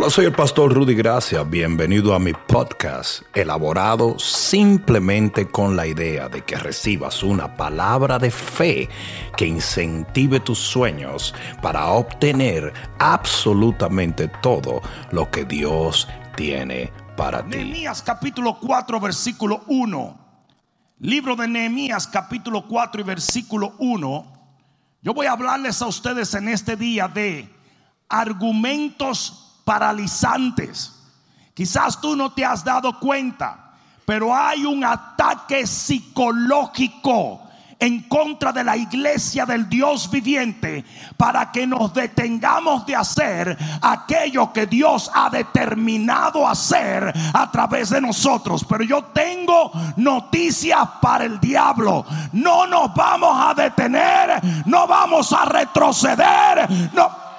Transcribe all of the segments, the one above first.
Hola, soy el pastor Rudy Gracia. Bienvenido a mi podcast, elaborado simplemente con la idea de que recibas una palabra de fe que incentive tus sueños para obtener absolutamente todo lo que Dios tiene para ti. Nehemías capítulo 4 versículo 1. Libro de Nehemías capítulo 4 y versículo 1. Yo voy a hablarles a ustedes en este día de argumentos paralizantes. Quizás tú no te has dado cuenta, pero hay un ataque psicológico en contra de la iglesia del Dios viviente para que nos detengamos de hacer aquello que Dios ha determinado hacer a través de nosotros. Pero yo tengo noticias para el diablo. No nos vamos a detener, no vamos a retroceder. No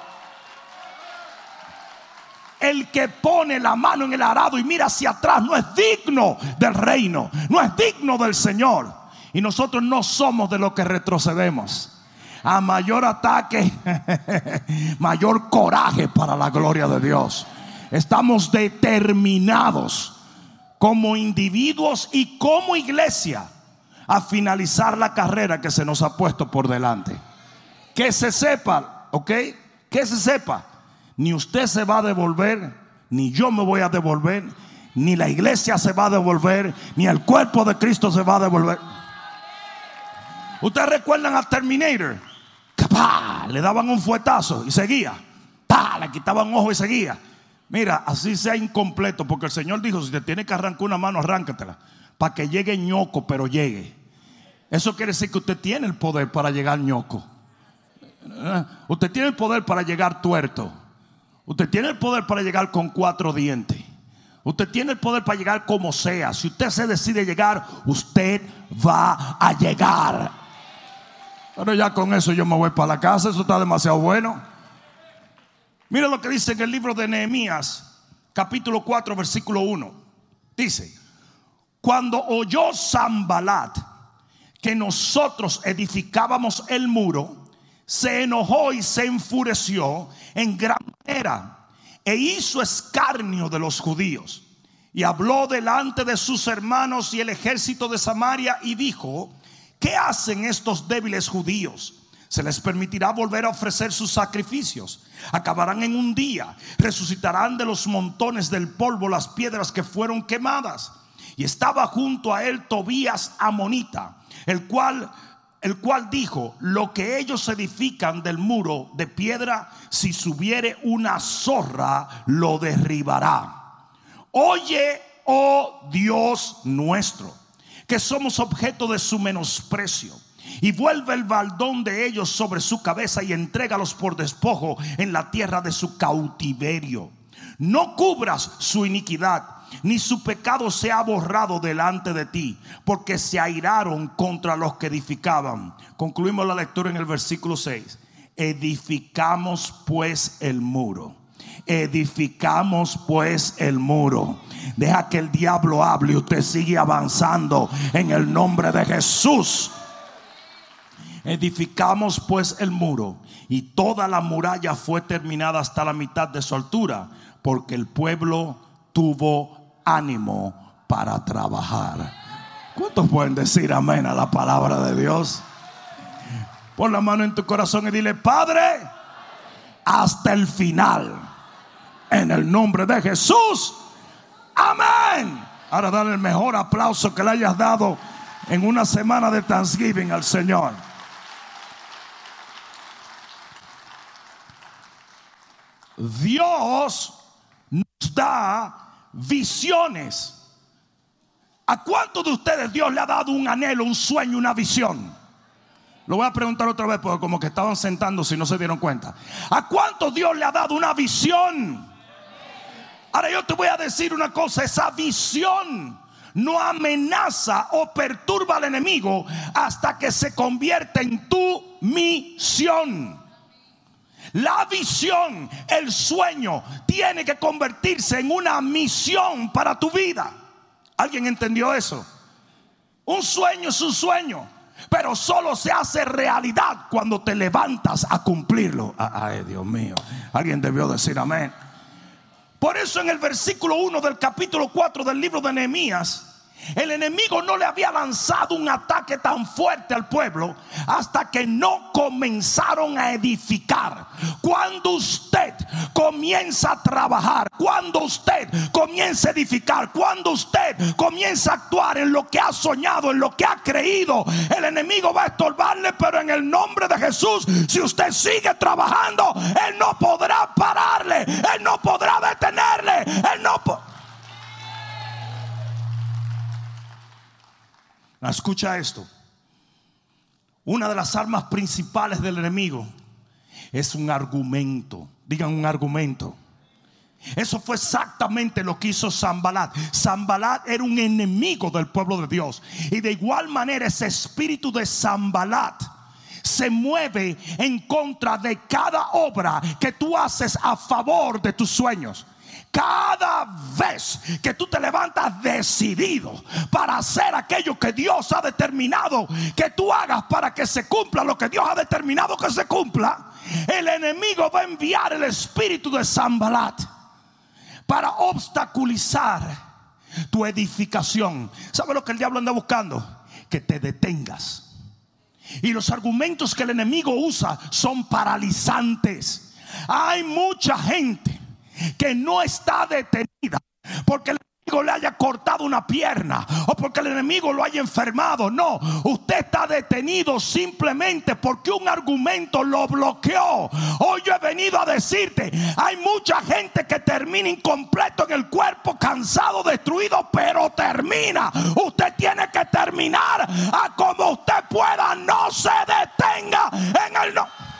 el que pone la mano en el arado y mira hacia atrás no es digno del reino, no es digno del Señor. Y nosotros no somos de los que retrocedemos. A mayor ataque, mayor coraje para la gloria de Dios. Estamos determinados como individuos y como iglesia a finalizar la carrera que se nos ha puesto por delante. Que se sepa, ¿ok? Que se sepa. Ni usted se va a devolver, ni yo me voy a devolver, ni la iglesia se va a devolver, ni el cuerpo de Cristo se va a devolver. Ustedes recuerdan a Terminator. Le daban un fuetazo y seguía. Le quitaban ojo y seguía. Mira, así sea incompleto, porque el Señor dijo: si te tiene que arrancar una mano, arráncatela. Para que llegue ñoco, pero llegue. Eso quiere decir que usted tiene el poder para llegar ñoco. ¿Eh? Usted tiene el poder para llegar tuerto. Usted tiene el poder para llegar con cuatro dientes. Usted tiene el poder para llegar como sea. Si usted se decide llegar, usted va a llegar. Pero ya con eso yo me voy para la casa, eso está demasiado bueno. Mira lo que dice en el libro de Nehemías, capítulo 4, versículo 1. Dice, cuando oyó Zambalat que nosotros edificábamos el muro, se enojó y se enfureció en gran manera e hizo escarnio de los judíos. Y habló delante de sus hermanos y el ejército de Samaria y dijo, ¿Qué hacen estos débiles judíos? Se les permitirá volver a ofrecer sus sacrificios. Acabarán en un día. Resucitarán de los montones del polvo las piedras que fueron quemadas. Y estaba junto a él Tobías Amonita, el cual el cual dijo, lo que ellos edifican del muro de piedra, si subiere una zorra, lo derribará. Oye, oh Dios nuestro que somos objeto de su menosprecio. Y vuelve el baldón de ellos sobre su cabeza y entrégalos por despojo en la tierra de su cautiverio. No cubras su iniquidad, ni su pecado se ha borrado delante de ti, porque se airaron contra los que edificaban. Concluimos la lectura en el versículo 6. Edificamos pues el muro Edificamos pues el muro. Deja que el diablo hable y usted sigue avanzando en el nombre de Jesús. Edificamos pues el muro y toda la muralla fue terminada hasta la mitad de su altura porque el pueblo tuvo ánimo para trabajar. ¿Cuántos pueden decir amén a la palabra de Dios? Pon la mano en tu corazón y dile, Padre, hasta el final en el nombre de Jesús. Amén. Ahora dale el mejor aplauso que le hayas dado en una semana de Thanksgiving al Señor. Dios nos da visiones. ¿A cuántos de ustedes Dios le ha dado un anhelo, un sueño, una visión? Lo voy a preguntar otra vez porque como que estaban sentando si no se dieron cuenta. ¿A cuántos Dios le ha dado una visión? Ahora yo te voy a decir una cosa, esa visión no amenaza o perturba al enemigo hasta que se convierte en tu misión. La visión, el sueño, tiene que convertirse en una misión para tu vida. ¿Alguien entendió eso? Un sueño es un sueño, pero solo se hace realidad cuando te levantas a cumplirlo. Ay, Dios mío, alguien debió decir amén. Por eso en el versículo 1 del capítulo 4 del libro de Nehemías, el enemigo no le había lanzado un ataque tan fuerte al pueblo hasta que no comenzaron a edificar. Cuando usted comienza a trabajar, cuando usted comienza a edificar, cuando usted comienza a actuar en lo que ha soñado, en lo que ha creído, el enemigo va a estorbarle, pero en el nombre de Jesús, si usted sigue trabajando, él no podrá pararle, él no podrá detenerle, él no podrá Escucha esto. Una de las armas principales del enemigo es un argumento. Digan un argumento. Eso fue exactamente lo que hizo Zambalat. Zambalat era un enemigo del pueblo de Dios. Y de igual manera ese espíritu de Zambalat se mueve en contra de cada obra que tú haces a favor de tus sueños. Cada vez que tú te levantas decidido para hacer aquello que Dios ha determinado que tú hagas para que se cumpla lo que Dios ha determinado que se cumpla, el enemigo va a enviar el espíritu de Zambalat para obstaculizar tu edificación. ¿Sabe lo que el diablo anda buscando? Que te detengas. Y los argumentos que el enemigo usa son paralizantes. Hay mucha gente que no está detenida porque el enemigo le haya cortado una pierna o porque el enemigo lo haya enfermado. No, usted está detenido simplemente porque un argumento lo bloqueó. Hoy yo he venido a decirte, hay mucha gente que termina incompleto en el cuerpo, cansado, destruido, pero termina. Usted tiene que terminar a como usted pueda, no se detenga en el no.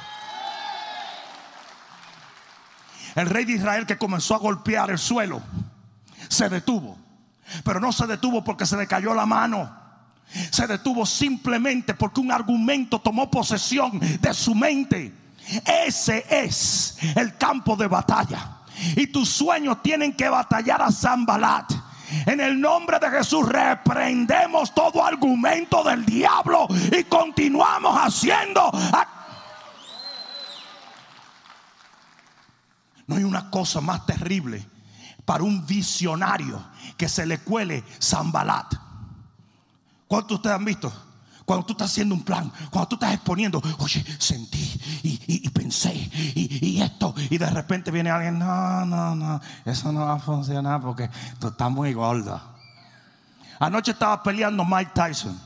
El rey de Israel que comenzó a golpear el suelo se detuvo. Pero no se detuvo porque se le cayó la mano. Se detuvo simplemente porque un argumento tomó posesión de su mente. Ese es el campo de batalla. Y tus sueños tienen que batallar a Zambalat. En el nombre de Jesús reprendemos todo argumento del diablo y continuamos haciendo. No hay una cosa más terrible para un visionario que se le cuele Zambalat. ¿Cuántos ustedes han visto? Cuando tú estás haciendo un plan, cuando tú estás exponiendo, oye, sentí y, pensé y, esto, y de repente viene alguien, no, no, no, eso no va a funcionar porque tú estás muy gordo. Anoche estaba peleando Mike Tyson.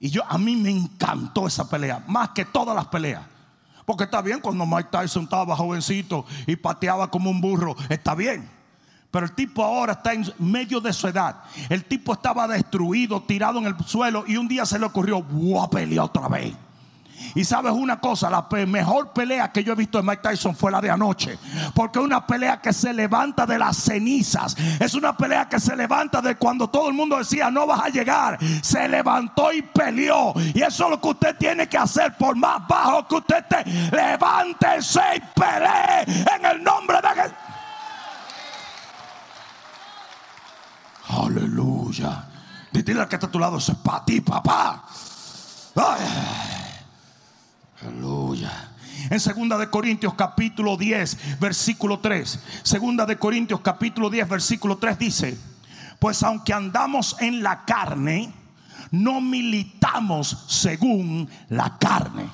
Y yo, a mí me encantó esa pelea, más que todas las peleas. Porque está bien cuando Mike Tyson estaba jovencito y pateaba como un burro, está bien. Pero el tipo ahora está en medio de su edad. El tipo estaba destruido, tirado en el suelo y un día se le ocurrió, voy a pelear otra vez. Y sabes una cosa, la mejor pelea que yo he visto de Mike Tyson fue la de anoche. Porque es una pelea que se levanta de las cenizas. Es una pelea que se levanta de cuando todo el mundo decía no vas a llegar. Se levantó y peleó. Y eso es lo que usted tiene que hacer. Por más bajo que usted esté, levántese y pelee en el nombre de Jesús. Aleluya. Dile que está a tu lado, es para ti, papá. Ay. Aleluya. En segunda de Corintios capítulo 10, versículo 3. Segunda de Corintios capítulo 10, versículo 3 dice, pues aunque andamos en la carne, no militamos según la carne.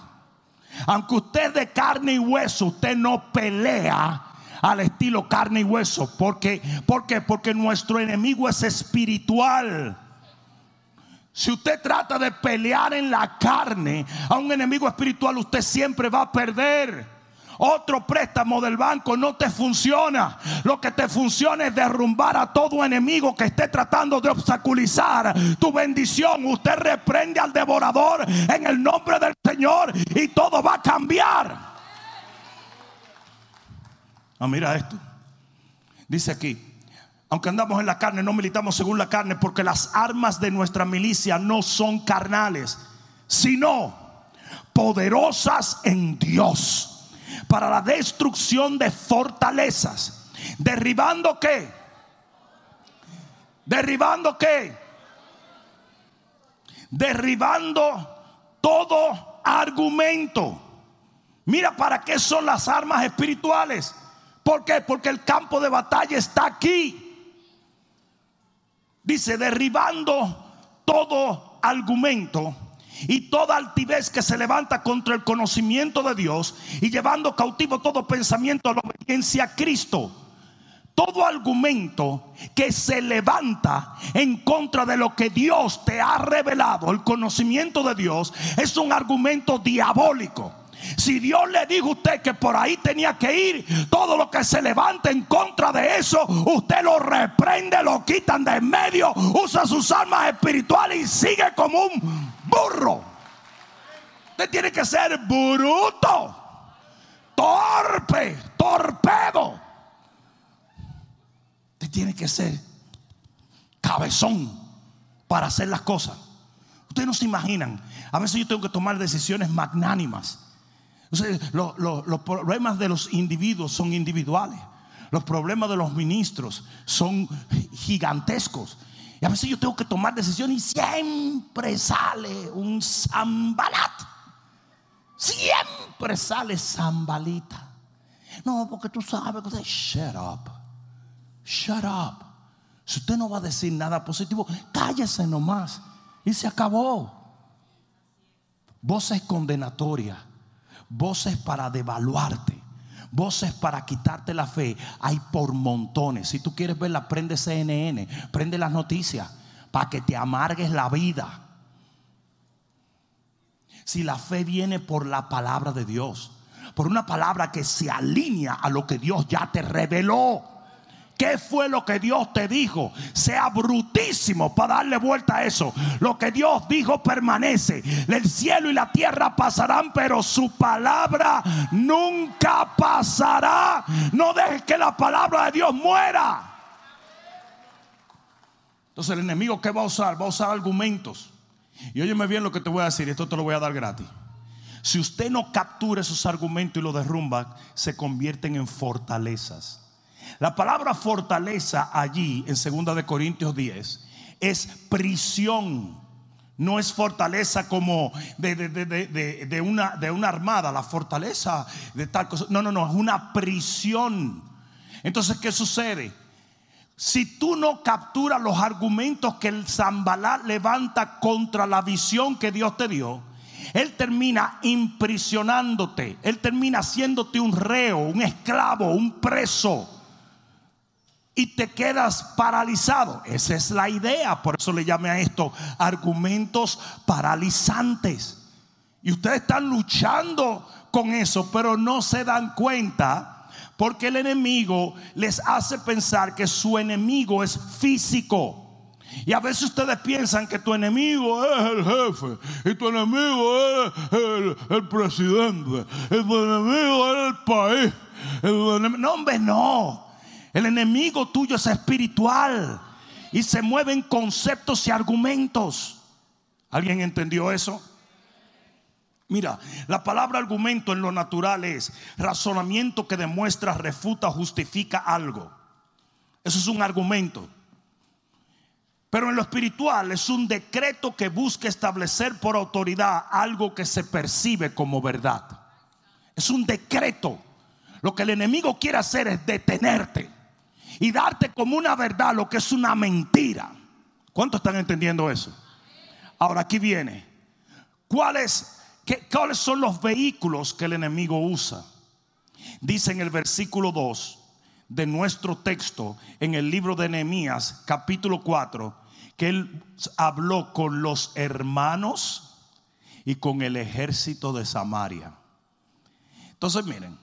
Aunque usted de carne y hueso, usted no pelea al estilo carne y hueso. Porque, ¿Por qué? Porque nuestro enemigo es espiritual. Si usted trata de pelear en la carne a un enemigo espiritual, usted siempre va a perder. Otro préstamo del banco no te funciona. Lo que te funciona es derrumbar a todo enemigo que esté tratando de obstaculizar tu bendición. Usted reprende al devorador en el nombre del Señor y todo va a cambiar. Ah, mira esto. Dice aquí, aunque andamos en la carne, no militamos según la carne, porque las armas de nuestra milicia no son carnales, sino poderosas en Dios para la destrucción de fortalezas. Derribando qué? Derribando qué? Derribando todo argumento. Mira para qué son las armas espirituales ¿Por qué? Porque el campo de batalla está aquí. Dice, derribando todo argumento y toda altivez que se levanta contra el conocimiento de Dios y llevando cautivo todo pensamiento a la obediencia a Cristo. Todo argumento que se levanta en contra de lo que Dios te ha revelado, el conocimiento de Dios, es un argumento diabólico. Si Dios le dijo a usted que por ahí tenía que ir, todo lo que se levante en contra de eso, usted lo reprende, lo quitan de en medio, usa sus armas espirituales y sigue como un burro. Usted tiene que ser bruto, torpe, torpedo. Usted tiene que ser cabezón para hacer las cosas. Ustedes no se imaginan. A veces yo tengo que tomar decisiones magnánimas los, problemas de los individuos son individuales. Los problemas de los ministros son gigantescos. Y a veces yo tengo que tomar decisiones y siempre sale un zambalat. Siempre sale zambalita. No, porque tú sabes que shut up. Shut up. Si usted no va a decir nada positivo, cállese nomás. Y se acabó. Voces condenatorias voces para devaluarte, voces para quitarte la fe. Hay por montones. Si tú quieres verla, prende CNN, prende las noticias para que te amargues la vida. Si la fe viene por la palabra de Dios, por una palabra que se alinea a lo que Dios ya te reveló. ¿Qué fue lo que Dios te dijo? Sea brutísimo para darle vuelta a eso. Lo que Dios dijo permanece. El cielo y la tierra pasarán, pero su palabra nunca pasará. No dejes que la palabra de Dios muera. Entonces el enemigo ¿qué va a usar? Va a usar argumentos. Y óyeme bien lo que te voy a decir, esto te lo voy a dar gratis. Si usted no captura esos argumentos y los derrumba, se convierten en fortalezas. La palabra fortaleza allí en 2 de Corintios 10 es prisión. No es fortaleza como de, una, de una armada, la fortaleza de tal cosa. No, no, no, es una prisión. Entonces, ¿qué sucede? Si tú no capturas los argumentos que el Zambalá levanta contra la visión que Dios te dio, él termina imprisionándote, Él termina haciéndote un reo, un esclavo, un preso y te quedas paralizado. Esa es la idea. Por eso le llamé a esto argumentos paralizantes. Y ustedes están luchando con eso, pero no se dan cuenta porque el enemigo les hace pensar que su enemigo es físico. Y a veces ustedes piensan que tu enemigo es el jefe, y tu enemigo es el, presidente, y tu enemigo es el país. no, hombre, no. El enemigo tuyo es espiritual y se mueven conceptos y argumentos. ¿Alguien entendió eso? Mira, la palabra argumento en lo natural es razonamiento que demuestra, refuta, justifica algo. Eso es un argumento. Pero en lo espiritual es un decreto que busca establecer por autoridad algo que se percibe como verdad. Es un decreto. Lo que el enemigo quiere hacer es detenerte y darte como una verdad lo que es una mentira. ¿Cuántos están entendiendo eso? Ahora aquí viene. ¿Cuáles, qué, ¿Cuáles son los vehículos que el enemigo usa? Dice en el versículo 2 de nuestro texto en el libro de Nehemías, capítulo 4, que él habló con los hermanos y con el ejército de Samaria. Entonces, miren,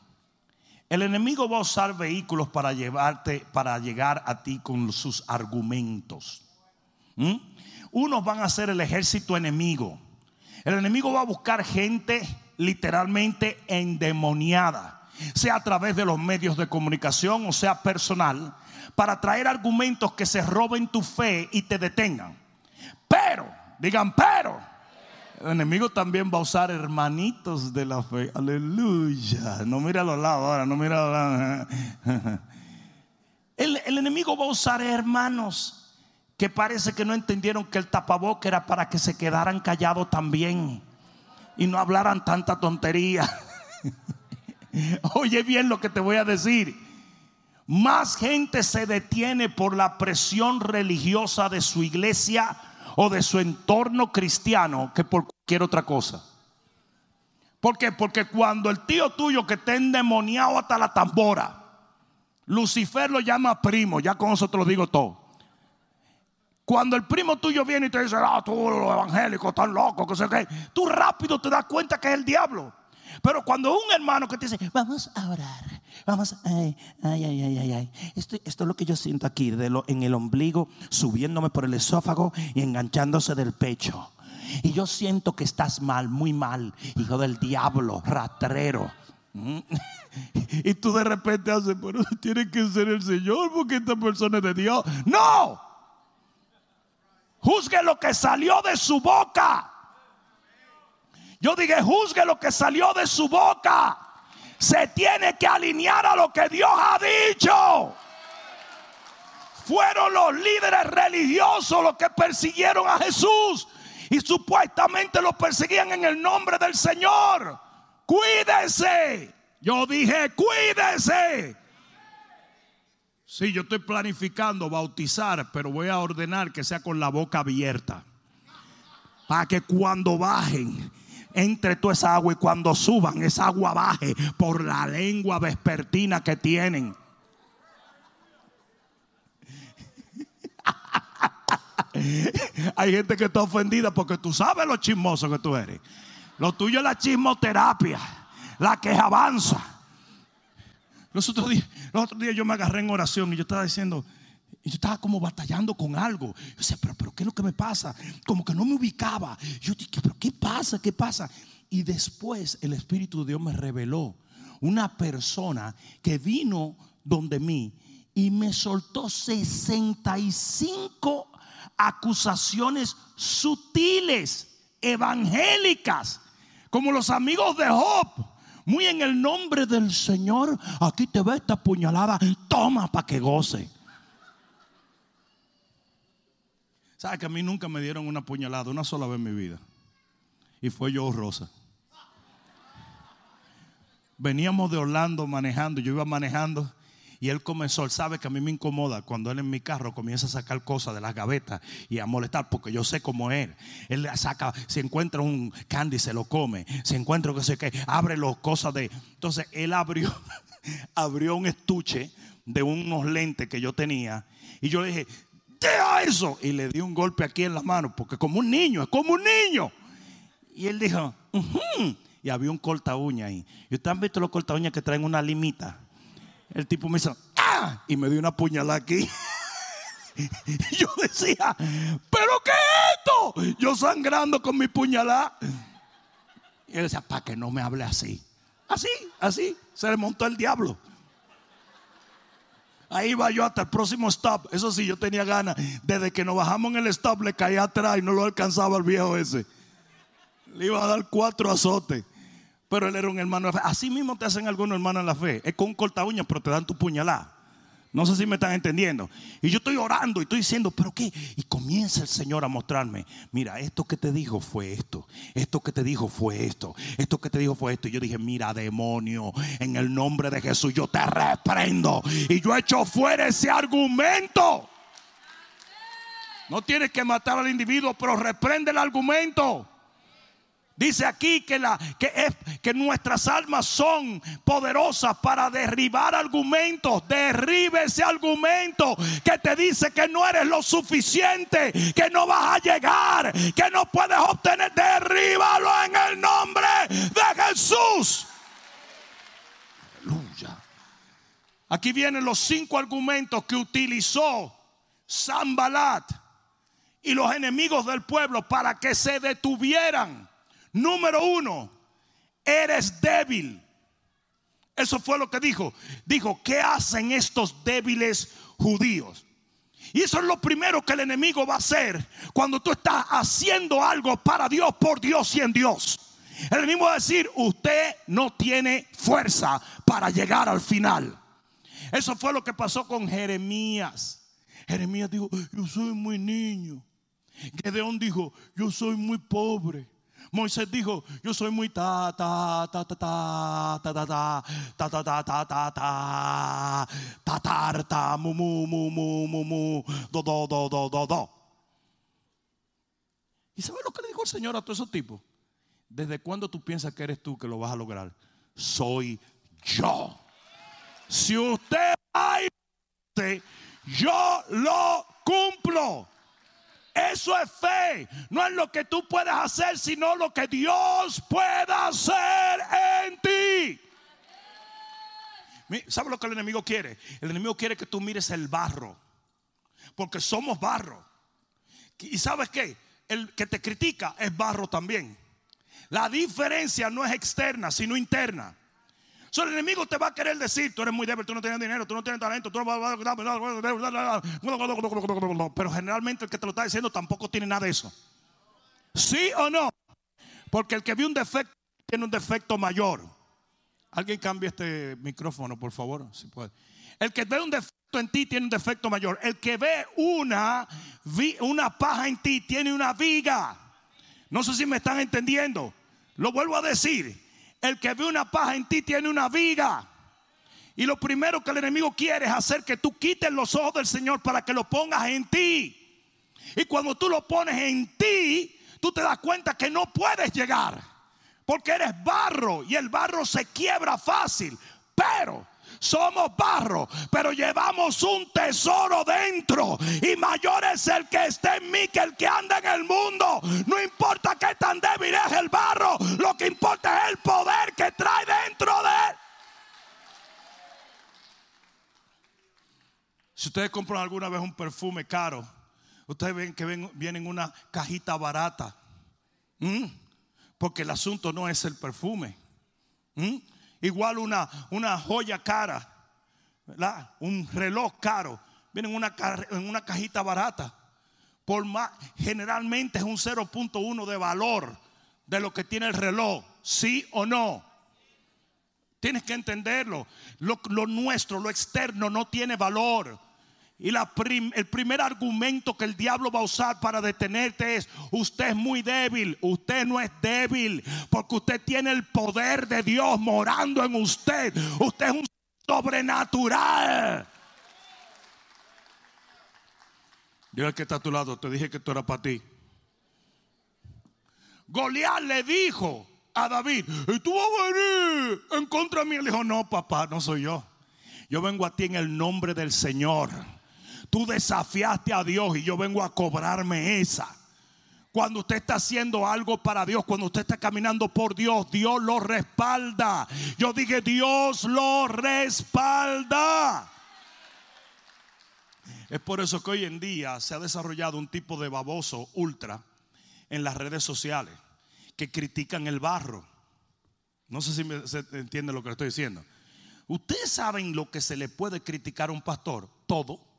el enemigo va a usar vehículos para llevarte, para llegar a ti con sus argumentos. ¿Mm? Unos van a ser el ejército enemigo. El enemigo va a buscar gente literalmente endemoniada, sea a través de los medios de comunicación o sea personal, para traer argumentos que se roben tu fe y te detengan. Pero, digan, pero, el enemigo también va a usar hermanitos de la fe. Aleluya. No mira a los lados ahora, no mira a los lados. El, el enemigo va a usar hermanos que parece que no entendieron que el tapaboca era para que se quedaran callados también y no hablaran tanta tontería. Oye bien lo que te voy a decir. más gente se detiene por la presión religiosa de su iglesia o de su entorno cristiano que por cualquier otra cosa. ¿Por qué? Porque cuando el tío tuyo que está endemoniado hasta la tambora, Lucifer lo llama primo, ya con eso te lo digo todo. Cuando el primo tuyo viene y te dice, ah, tú los evangélicos tan locos, que sé qué, tú rápido te das cuenta que es el diablo. Pero cuando un hermano que te dice, vamos a orar, vamos, ay, ay, ay, ay, ay, Esto, esto es lo que yo siento aquí, de lo, en el ombligo, subiéndome por el esófago y enganchándose del pecho. Y yo siento que estás mal, muy mal, hijo del diablo, ratrero. Mm. Y tú de repente haces, pero tiene que ser el Señor porque esta persona es de Dios. No. Juzgue lo que salió de su boca. Yo dije, juzgue lo que salió de su boca. Se tiene que alinear a lo que Dios ha dicho. Fueron los líderes religiosos los que persiguieron a Jesús y supuestamente lo perseguían en el nombre del Señor. Cuídese. Yo dije, cuídese. Sí, yo estoy planificando bautizar, pero voy a ordenar que sea con la boca abierta. Para que cuando bajen entre toda esa agua y cuando suban esa agua baje por la lengua vespertina que tienen. Hay gente que está ofendida porque tú sabes lo chismoso que tú eres. Lo tuyo es la chismoterapia, la que avanza. Los otros días, los otros días yo me agarré en oración y yo estaba diciendo, y yo estaba como batallando con algo. Yo decía, pero, pero ¿qué es lo que me pasa? Como que no me ubicaba. Yo dije, pero ¿qué pasa? ¿Qué pasa? Y después el Espíritu de Dios me reveló una persona que vino donde mí y me soltó 65 acusaciones sutiles, evangélicas, como los amigos de Job. Muy en el nombre del Señor, aquí te ve esta puñalada, toma para que goce. ¿Sabes que a mí nunca me dieron una puñalada una sola vez en mi vida? Y fue yo, Rosa. Veníamos de Orlando manejando, yo iba manejando y él comenzó, él sabe que a mí me incomoda cuando él en mi carro comienza a sacar cosas de las gavetas y a molestar, porque yo sé cómo es él. Saca, si encuentra un candy, se lo come. Si encuentra que sé qué, abre las cosas de. Entonces él abrió, abrió un estuche de unos lentes que yo tenía. Y yo le dije, eso. Y le di un golpe aquí en la mano, porque como un niño, es como un niño. Y él dijo, y había un corta uña ahí. ¿Y ustedes han visto los corta uñas que traen una limita? El tipo me hizo, ¡ah! Y me dio una puñalada aquí. yo decía, ¿pero qué es esto? Yo sangrando con mi puñalada. Y él decía, para que no me hable así. Así, así. Se le montó el diablo. Ahí iba yo hasta el próximo stop. Eso sí, yo tenía ganas. Desde que nos bajamos en el stop, le caía atrás y no lo alcanzaba el viejo ese. Le iba a dar cuatro azotes. Pero él era un hermano de fe. Así mismo te hacen algunos hermanos en la fe. Es con un corta uña, pero te dan tu puñalada. No sé si me están entendiendo. Y yo estoy orando y estoy diciendo, ¿pero qué? Y comienza el Señor a mostrarme, mira, esto que te dijo fue esto, esto que te dijo fue esto, esto que te dijo fue esto. Y yo dije, mira, demonio, en el nombre de Jesús yo te reprendo. Y yo echo fuera ese argumento. No tienes que matar al individuo, pero reprende el argumento. Dice aquí que, la, que, es, que nuestras almas son poderosas para derribar argumentos. Derribe ese argumento que te dice que no eres lo suficiente, que no vas a llegar, que no puedes obtener. Derríbalo en el nombre de Jesús. Aleluya. Aquí vienen los cinco argumentos que utilizó Sambalat y los enemigos del pueblo para que se detuvieran Número uno, eres débil. Eso fue lo que dijo. Dijo, ¿qué hacen estos débiles judíos? Y eso es lo primero que el enemigo va a hacer cuando tú estás haciendo algo para Dios, por Dios y en Dios. El enemigo va a decir, usted no tiene fuerza para llegar al final. Eso fue lo que pasó con Jeremías. Jeremías dijo, yo soy muy niño. Gedeón dijo, yo soy muy pobre. Moisés dijo, yo soy muy ta, ta, ta, ta, ta, ta, ta, ta, ta, ta, ta, ta, ta, ta, ta, mu, mu, mu, mu, mu, mu, do, do, do, do, do, do. ¿Y sabes lo que le dijo el Señor a todos esos tipos? ¿Desde cuándo tú piensas que eres tú que lo vas a lograr? Soy yo. Si usted hay, yo lo cumplo. Eso es fe. No es lo que tú puedes hacer, sino lo que Dios pueda hacer en ti. ¿Sabes lo que el enemigo quiere? El enemigo quiere que tú mires el barro. Porque somos barro. ¿Y sabes qué? El que te critica es barro también. La diferencia no es externa, sino interna. So, el enemigo te va a querer decir, tú eres muy débil, tú no tienes dinero, tú no tienes talento, tú pero generalmente el que te lo está diciendo tampoco tiene nada de eso. ¿Sí o no? Porque el que ve un defecto tiene un defecto mayor. Alguien cambie este micrófono, por favor, si puede. El que ve un defecto en ti tiene un defecto mayor. El que ve una, una paja en ti tiene una viga. No sé si me están entendiendo. Lo vuelvo a decir. El que ve una paja en ti tiene una viga. Y lo primero que el enemigo quiere es hacer que tú quites los ojos del Señor para que lo pongas en ti. Y cuando tú lo pones en ti, tú te das cuenta que no puedes llegar. Porque eres barro y el barro se quiebra fácil. Pero somos barro, pero llevamos un tesoro dentro. Y mayor es el que está en mí que el que anda en el mundo. No importa qué tan débil es el barro, lo que importa es el poder que trae dentro de él. Si ustedes compran alguna vez un perfume caro, ustedes ven que ven, viene en una cajita barata. Porque el asunto no es el perfume. Igual una, una joya cara, un reloj caro, viene en una, en una cajita barata. Por más, generalmente es un 0.1 de valor de lo que tiene el reloj, sí o no. Tienes que entenderlo. Lo, lo nuestro, lo externo, no tiene valor. Y el primer argumento que el diablo va a usar para detenerte es, usted es muy débil, usted no es débil, porque usted tiene el poder de Dios morando en usted. Usted es un sobrenatural. Yo el que está a tu lado, te dije que esto era para ti. Goliat le dijo a David, ¿y tú vas a venir en contra mí? Él dijo, no, papá, no soy yo. Yo vengo a ti en el nombre del Señor. Tú desafiaste a Dios y yo vengo a cobrarme esa. Cuando usted está haciendo algo para Dios, cuando usted está caminando por Dios, Dios lo respalda. Yo dije, Dios lo respalda. Es por eso que hoy en día se ha desarrollado un tipo de baboso ultra en las redes sociales que critican el barro. No sé si se entiende lo que estoy diciendo. Ustedes saben lo que se le puede criticar a un pastor, todo.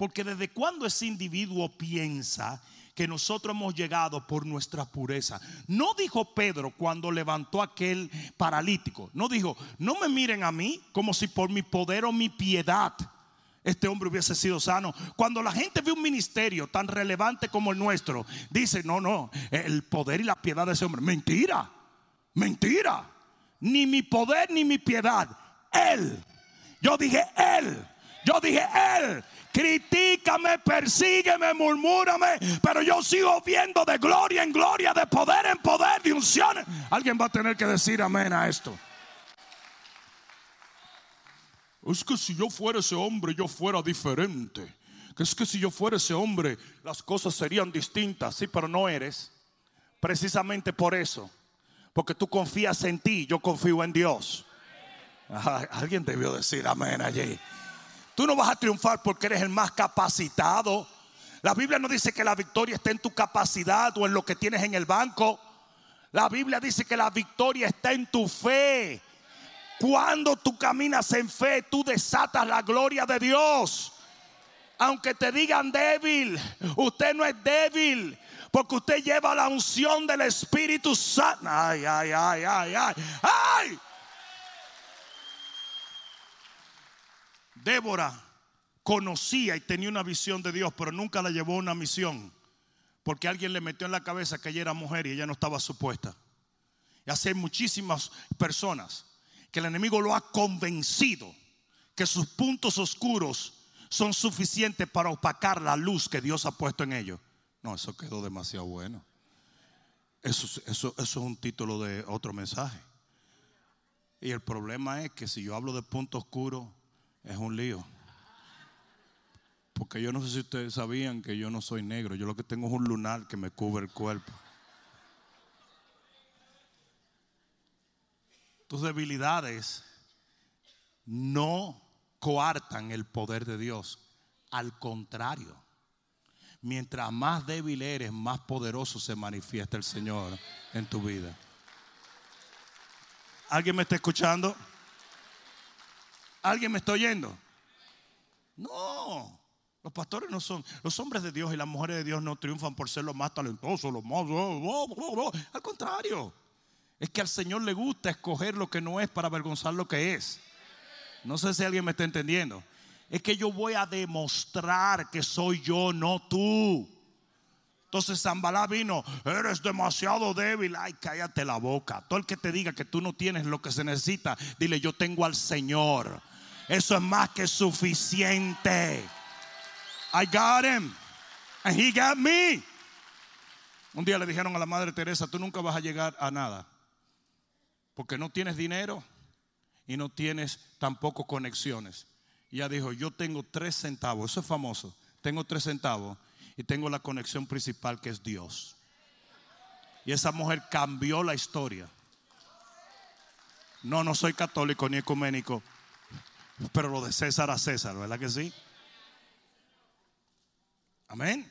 Porque desde cuando ese individuo piensa que nosotros hemos llegado por nuestra pureza. No dijo Pedro cuando levantó aquel paralítico. No dijo, no me miren a mí como si por mi poder o mi piedad este hombre hubiese sido sano. Cuando la gente ve un ministerio tan relevante como el nuestro, dice, no, no, el poder y la piedad de ese hombre. Mentira, mentira. Ni mi poder ni mi piedad. Él. Yo dije él. Yo dije él critícame, persígueme, murmúrame, pero yo sigo viendo de gloria en gloria, de poder en poder, de unción. Alguien va a tener que decir amén a esto. Es que si yo fuera ese hombre, yo fuera diferente. Es que si yo fuera ese hombre, las cosas serían distintas. Sí, pero no eres. Precisamente por eso. Porque tú confías en ti, yo confío en Dios. alguien debió decir amén allí. Tú no vas a triunfar porque eres el más capacitado. La Biblia no dice que la victoria está en tu capacidad o en lo que tienes en el banco. La Biblia dice que la victoria está en tu fe. Cuando tú caminas en fe, tú desatas la gloria de Dios. Aunque te digan débil, usted no es débil. Porque usted lleva la unción del Espíritu Santo. Ay, ay, ay, ay, ay. ¡Ay! Débora conocía y tenía una visión de Dios, pero nunca la llevó a una misión. Porque alguien le metió en la cabeza que ella era mujer y ella no estaba supuesta. Y hace muchísimas personas que el enemigo lo ha convencido que sus puntos oscuros son suficientes para opacar la luz que Dios ha puesto en ellos. No, eso quedó demasiado bueno. Eso, es un título de otro mensaje. Y el problema es que si yo hablo de punto oscuro, es un lío. Porque yo no sé si ustedes sabían que yo no soy negro. Yo lo que tengo es un lunar que me cubre el cuerpo. Tus debilidades no coartan el poder de Dios. Al contrario, mientras más débil eres, más poderoso se manifiesta el Señor en tu vida. ¿Alguien me está escuchando? ¿Alguien me está oyendo? No. Los pastores no son, los hombres de Dios y las mujeres de Dios no triunfan por ser los más talentosos, los más... Al contrario, es que al Señor le gusta escoger lo que no es para avergonzar lo que es. No sé si alguien me está entendiendo. Es que yo voy a demostrar que soy yo, no tú. Entonces Zambalá vino, eres demasiado débil. Ay, cállate la boca. Todo el que te diga que tú no tienes lo que se necesita, dile, yo tengo al Señor. Eso es más que suficiente. I got him. And he got me. Un día le dijeron a la madre Teresa, tú nunca vas a llegar a nada. Porque no tienes dinero y no tienes tampoco conexiones. Y ella dijo, yo tengo tres centavos. Eso es famoso. Tengo tres centavos y tengo la conexión principal que es Dios. Y esa mujer cambió la historia. No, no soy católico ni ecuménico, pero lo de César a César, ¿verdad que sí? Amén.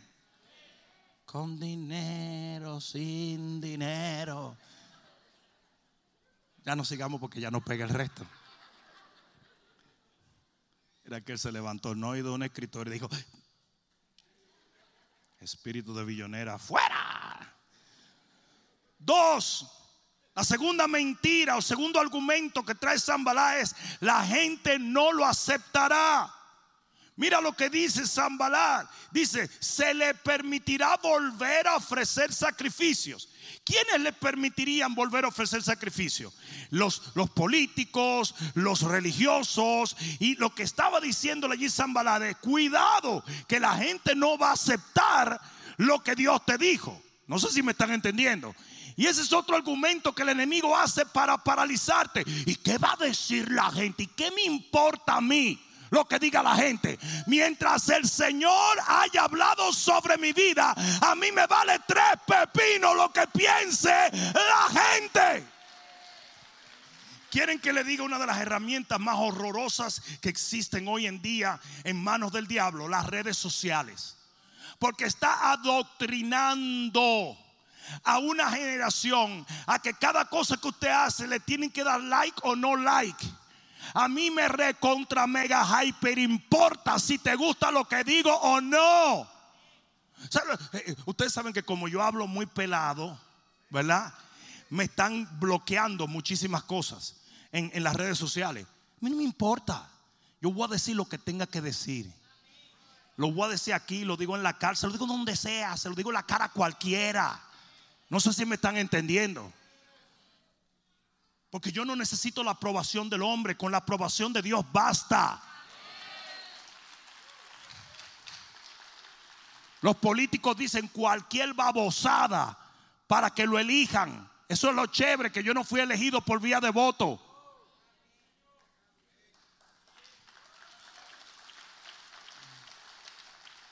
Con dinero, sin dinero. Ya no sigamos porque ya no pega el resto. Era que él se levantó no oído un escritor y dijo: Espíritu de billonera, fuera. Dos, la segunda mentira o segundo argumento que trae Zambalá es: la gente no lo aceptará. Mira lo que dice Zambalá. Dice, se le permitirá volver a ofrecer sacrificios. ¿Quiénes le permitirían volver a ofrecer sacrificios? Los, los políticos, los religiosos. Y lo que estaba diciéndole allí Zambalá es, cuidado, que la gente no va a aceptar lo que Dios te dijo. No sé si me están entendiendo. Y ese es otro argumento que el enemigo hace para paralizarte. ¿Y qué va a decir la gente? ¿Y qué me importa a mí? lo que diga la gente. Mientras el Señor haya hablado sobre mi vida, a mí me vale tres pepinos lo que piense la gente. Quieren que le diga una de las herramientas más horrorosas que existen hoy en día en manos del diablo, las redes sociales. Porque está adoctrinando a una generación a que cada cosa que usted hace le tienen que dar like o no like. A mí me recontra mega hyper importa si te gusta lo que digo o no. Eh, ustedes saben que como yo hablo muy pelado, ¿verdad? Me están bloqueando muchísimas cosas en, en las redes sociales. A mí no me importa. Yo voy a decir lo que tenga que decir. Lo voy a decir aquí, lo digo en la cárcel, lo digo donde sea, se lo digo en la cara a cualquiera. No sé si me están entendiendo. Porque yo no necesito la aprobación del hombre, con la aprobación de Dios basta. Los políticos dicen cualquier babosada para que lo elijan. Eso es lo chévere, que yo no fui elegido por vía de voto.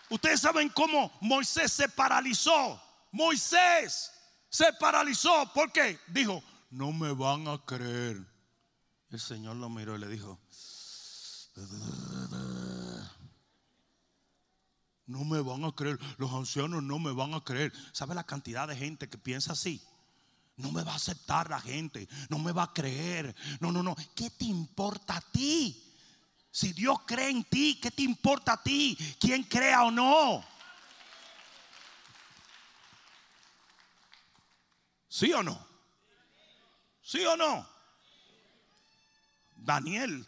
Ustedes saben cómo Moisés se paralizó. Moisés se paralizó. ¿Por qué? Dijo, no me van a creer. El Señor lo miró y le dijo, no me van a creer, los ancianos no me van a creer. ¿Sabe la cantidad de gente que piensa así? No me va a aceptar la gente, no me va a creer. No, no, no. ¿Qué te importa a ti? Si Dios cree en ti, ¿qué te importa a ti? ¿Quién crea o no? ¿Sí o no? ¿Sí o no? Daniel.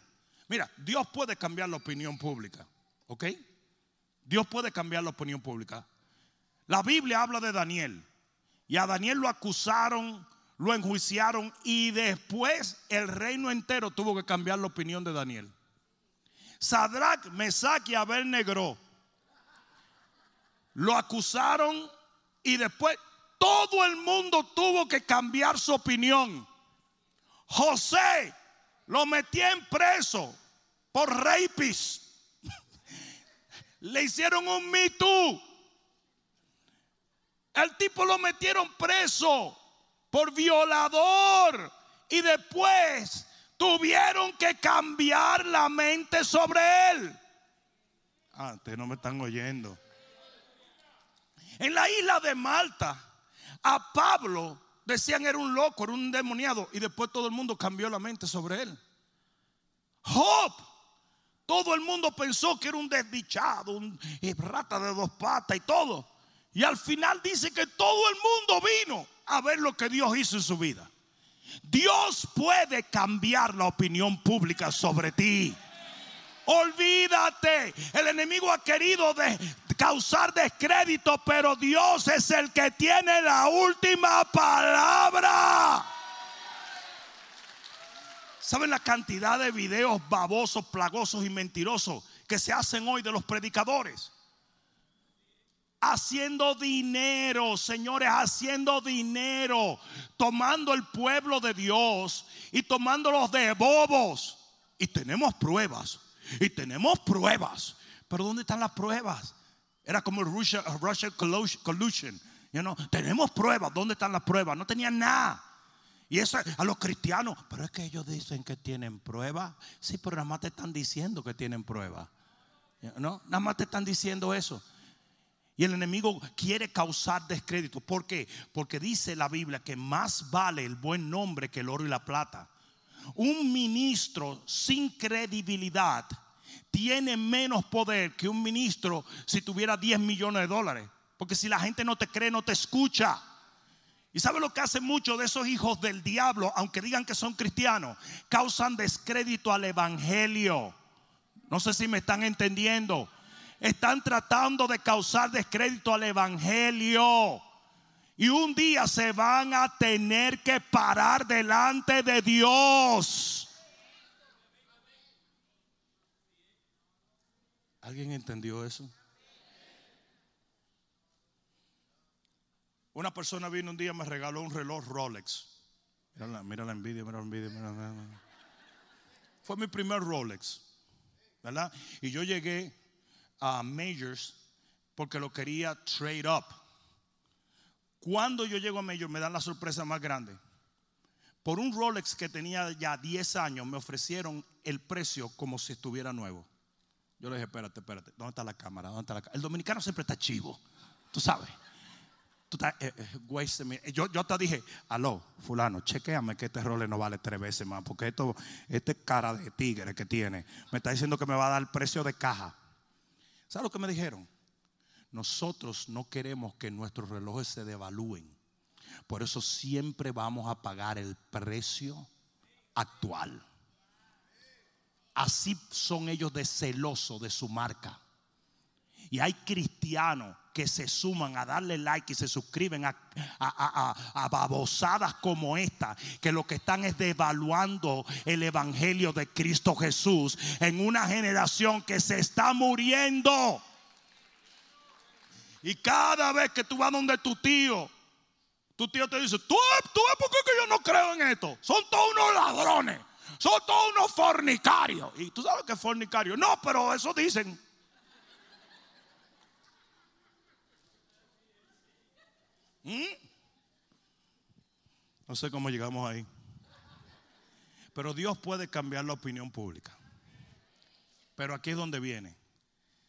Mira, Dios puede cambiar la opinión pública. ¿Ok? Dios puede cambiar la opinión pública. La Biblia habla de Daniel. Y a Daniel lo acusaron, lo enjuiciaron y después el reino entero tuvo que cambiar la opinión de Daniel. Sadrach, Mesach y Abednego lo acusaron y después todo el mundo tuvo que cambiar su opinión. José lo en preso por rapis. Le hicieron un Me Too. El tipo lo metieron preso por violador. Y después tuvieron que cambiar la mente sobre él. Ah, ustedes no me están oyendo. En la isla de Malta, a Pablo decían era un loco, era un demoniado. Y después todo el mundo cambió la mente sobre él. Job, todo el mundo pensó que era un desdichado, un rata de dos patas y todo. Y al final dice que todo el mundo vino a ver lo que Dios hizo en su vida. Dios puede cambiar la opinión pública sobre ti. Olvídate, el enemigo ha querido causar descrédito, pero Dios es el que tiene la última palabra. ¿Saben la cantidad de videos babosos, plagosos y mentirosos que se hacen hoy de los predicadores? Haciendo dinero, señores, haciendo dinero, tomando el pueblo de Dios y tomándolos de bobos. Y tenemos pruebas, y tenemos pruebas. Pero ¿dónde están las pruebas? Era como Russia, Russia collusion. You tenemos pruebas. ¿Dónde están las pruebas? No tenían nada. Y eso a los cristianos. Pero es que ellos dicen que tienen pruebas. Sí, pero nada más te están diciendo que tienen pruebas. ¿No? Nada más te están diciendo eso. Y el enemigo quiere causar descrédito. ¿Por qué? Porque dice la Biblia que más vale el buen nombre que el oro y la plata. Un ministro sin credibilidad tiene menos poder que un ministro si tuviera 10 millones de dólares. Porque si la gente no te cree, no te escucha. ¿Y sabe lo que hacen muchos de esos hijos del diablo, aunque digan que son cristianos? Causan descrédito al evangelio. No sé si me están entendiendo. Están tratando de causar descrédito al evangelio. Y un día se van a tener que parar delante de Dios. ¿Alguien entendió eso? Una persona vino un día y me regaló un reloj Rolex. Mira la, envidia, mira la envidia, Fue mi primer Rolex, ¿verdad? Y yo llegué a Majors porque lo quería trade up. Cuando yo llego a Majors me dan la sorpresa más grande. Por un Rolex que tenía ya 10 años me ofrecieron el precio como si estuviera nuevo. Yo le dije, espérate, espérate, ¿dónde está la cámara? ¿Dónde está la cámara? El dominicano siempre está chivo, tú sabes. Eh, eh, yo, yo te dije, aló, fulano, chequeame que este role no vale tres veces más, porque esto, este cara de tigre que tiene, me está diciendo que me va a dar precio de caja. ¿Sabes lo que me dijeron? Nosotros no queremos que nuestros relojes se devalúen. Por eso siempre vamos a pagar el precio actual. Así son ellos de celoso de su marca. Y hay cristianos que se suman a darle like y se suscriben a, a, babosadas como esta, que lo que están es devaluando el Evangelio de Cristo Jesús en una generación que se está muriendo. Y cada vez que tú vas donde tu tío, tu tío te dice, tú, tú ves por qué yo no creo en esto. Son todos unos ladrones son todos unos fornicarios. ¿Y tú sabes que es fornicario? No, pero eso dicen. ¿Mm? No sé cómo llegamos ahí. Pero Dios puede cambiar la opinión pública. Pero aquí es donde viene.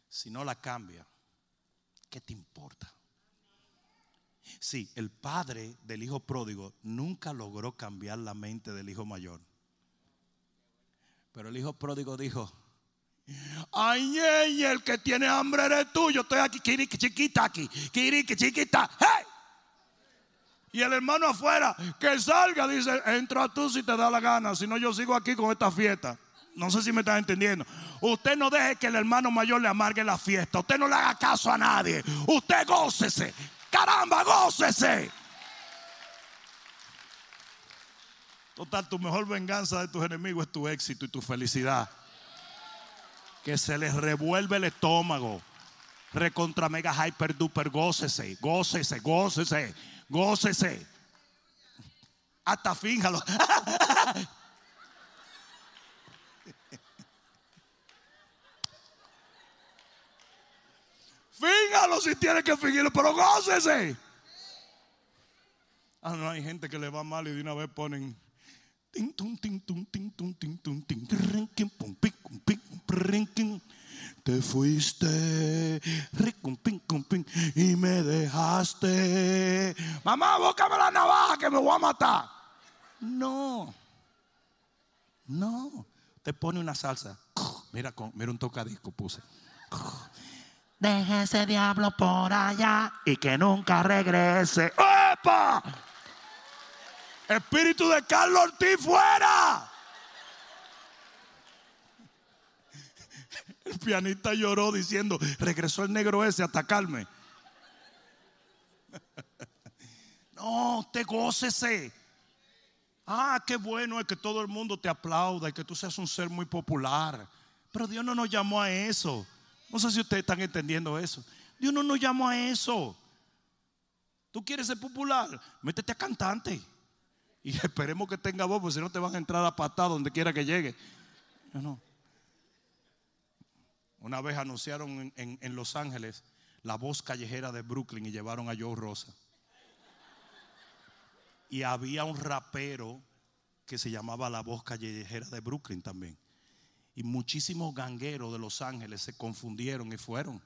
Si no la cambia, ¿qué te importa? Sí, el padre del hijo pródigo nunca logró cambiar la mente del hijo mayor. Pero el hijo pródigo dijo, ay, el que tiene hambre eres tú, yo estoy aquí, quirique chiquita aquí, quirique chiquita. Y el hermano afuera, que salga, dice, entra tú si te da la gana, si no yo sigo aquí con esta fiesta. No sé si me están entendiendo. Usted no deje que el hermano mayor le amargue la fiesta. Usted no le haga caso a nadie. Usted gócese. Caramba, gócese. Total, tu mejor venganza de tus enemigos es tu éxito y tu felicidad. que se les revuelve el estómago. Recontra mega hyper duper, gócese, gócese, gócese, gócese. Hasta fíjalo. Fíjalo si tiene que fingirlo, pero gócese. Ah, no hay gente que le va mal y de una vez ponen. Te fuiste y me dejaste. Mamá, búscame la navaja que me voy a matar. No, no. Te pone una salsa. Mira, mira un tocadisco puse. Deje ese diablo por allá y que nunca regrese. ¡Epa! Espíritu de Carlos Ortiz fuera. El pianista lloró diciendo, regresó el negro ese a atacarme. No, usted gócese. Ah, qué bueno es que todo el mundo te aplauda y que tú seas un ser muy popular. Pero Dios no nos llamó a eso. No sé si ustedes están entendiendo eso. Dios no nos llamó a eso. Tú quieres ser popular, métete a cantante. Y esperemos que tenga voz, porque si no te van a entrar a patada donde quiera que llegue. No. Una vez anunciaron en, en- en Los Ángeles la voz callejera de Brooklyn y llevaron a Joe Rosa. Y había un rapero que se llamaba la voz callejera de Brooklyn también. Y muchísimos gangueros de Los Ángeles se confundieron y fueron.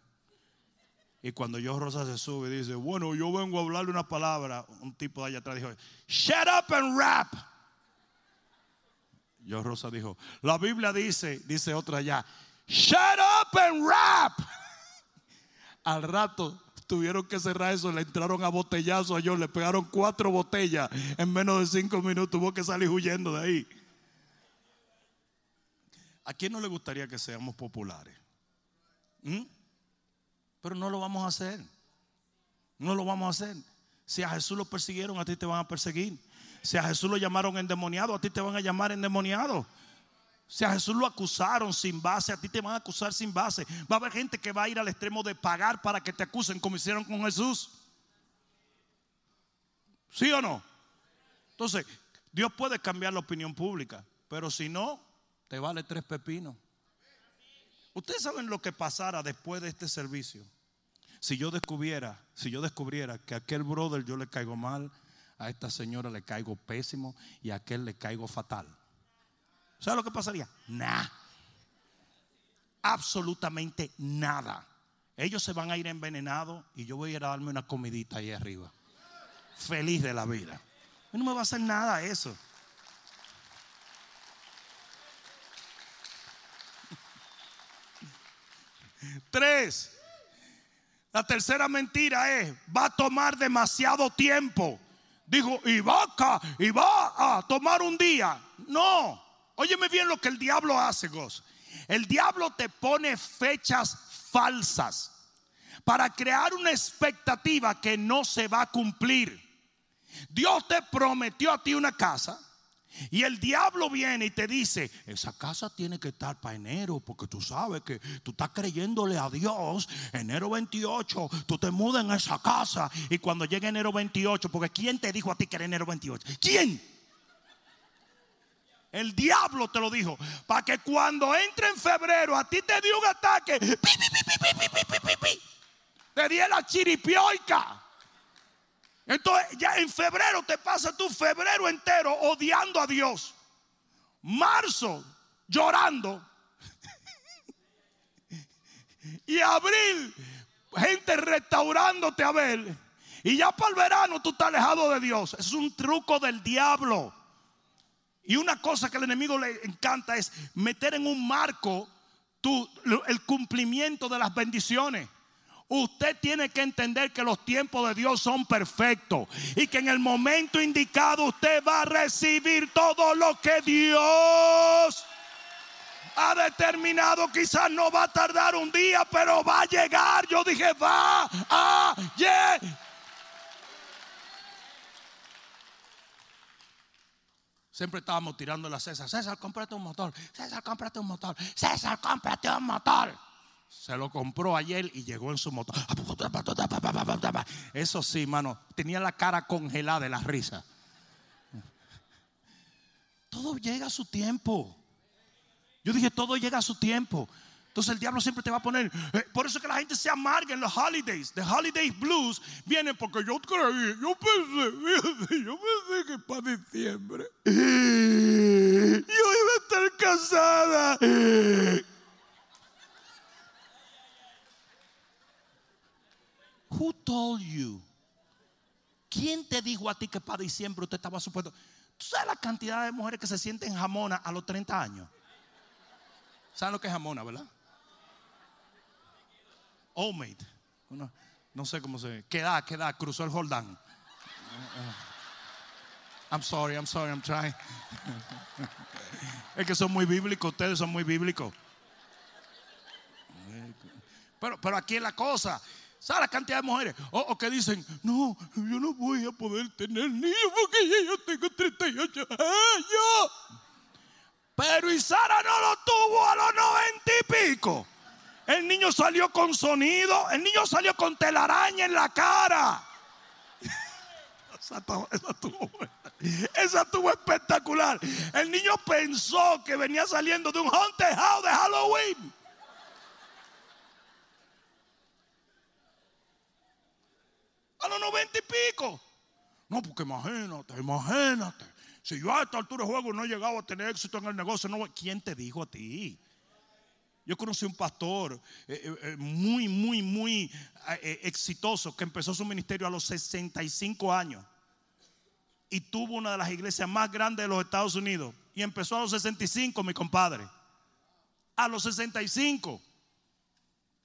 Y cuando Joe Rosa se sube y dice, bueno, yo vengo a hablarle una palabra, un tipo de allá atrás dijo, shut up and rap. Joe Rosa dijo, la Biblia dice, dice otra allá, shut up and rap. Al rato tuvieron que cerrar eso, le entraron a botellazo a Joe, le pegaron cuatro botellas en menos de cinco minutos, tuvo que salir huyendo de ahí. ¿A quién no le gustaría que seamos populares? ¿Mm? Pero no lo vamos a hacer. No lo vamos a hacer. Si a Jesús lo persiguieron, a ti te van a perseguir. Si a Jesús lo llamaron endemoniado, a ti te van a llamar endemoniado. Si a Jesús lo acusaron sin base, a ti te van a acusar sin base. Va a haber gente que va a ir al extremo de pagar para que te acusen como hicieron con Jesús. ¿Sí o no? Entonces, Dios puede cambiar la opinión pública, pero si no, te vale tres pepinos. Ustedes saben lo que pasara después de este servicio. Si yo descubriera, si yo descubriera que a aquel brother yo le caigo mal, a esta señora le caigo pésimo y a aquel le caigo fatal. ¿Sabe lo que pasaría? Nada. Absolutamente nada. Ellos se van a ir envenenados y yo voy a ir a darme una comidita ahí arriba. Feliz de la vida. No me va a hacer nada eso. Tres. La tercera mentira es, va a tomar demasiado tiempo. Dijo, y va acá, y va a tomar un día. No, óyeme bien lo que el diablo hace, Goz. El diablo te pone fechas falsas para crear una expectativa que no se va a cumplir. Dios te prometió a ti una casa. Y el diablo viene y te dice, esa casa tiene que estar para enero, porque tú sabes que tú estás creyéndole a Dios. Enero 28, tú te mudas en esa casa. Y cuando llegue enero 28, porque ¿quién te dijo a ti que era enero 28? ¿Quién? El diablo te lo dijo. Para que cuando entre en febrero a ti te dio un ataque. Te di la chiripioica. Entonces ya en febrero te pasa tu febrero entero odiando a Dios. Marzo llorando. y abril gente restaurándote a ver. Y ya para el verano tú estás alejado de Dios. Es un truco del diablo. Y una cosa que al enemigo le encanta es meter en un marco el cumplimiento de las bendiciones. Usted tiene que entender que los tiempos de Dios son perfectos y que en el momento indicado usted va a recibir todo lo que Dios ha determinado. Quizás no va a tardar un día, pero va a llegar. Yo dije, va a llegar. Siempre estábamos tirando la César. César, cómprate un motor. César, cómprate un motor. César, cómprate un motor. Se lo compró ayer y llegó en su motor. Eso sí, mano. Tenía la cara congelada de la risa. Todo llega a su tiempo. Yo dije, todo llega a su tiempo. Entonces el diablo siempre te va a poner. eh, por eso que la gente se amarga en los holidays. The holiday blues vienen porque yo creí, yo pensé, yo pensé que para diciembre yo iba a estar casada. Who told you? ¿Quién te dijo a ti que para diciembre usted estaba supuesto? ¿Tú sabes la cantidad de mujeres que se sienten jamona a los 30 años? ¿Saben lo que es jamona, verdad? Homemade. No, no sé cómo se. ¿Qué edad? Cruzó el Jordán. I'm sorry, I'm sorry, I'm trying. Es que son muy bíblicos, ustedes son muy bíblicos. Pero, pero aquí es la cosa. ¿Sabes la cantidad de mujeres? O, o que dicen, no, yo no voy a poder tener niños porque yo tengo 38 años. Pero y Sara no lo tuvo a los 90 y pico. El niño salió con sonido, el niño salió con telaraña en la cara. Esa estuvo. Esa estuvo espectacular. El niño pensó que venía saliendo de un haunted house de Halloween. A los noventa y pico. No, porque imagínate, imagínate. Si yo a esta altura de juego no he llegado a tener éxito en el negocio, no, ¿quién te dijo a ti? Yo conocí un pastor eh, eh, eh, muy, muy, muy exitoso que empezó su ministerio a los 65 años y tuvo una de las iglesias más grandes de los Estados Unidos. Y empezó a los 65, mi compadre. A los 65.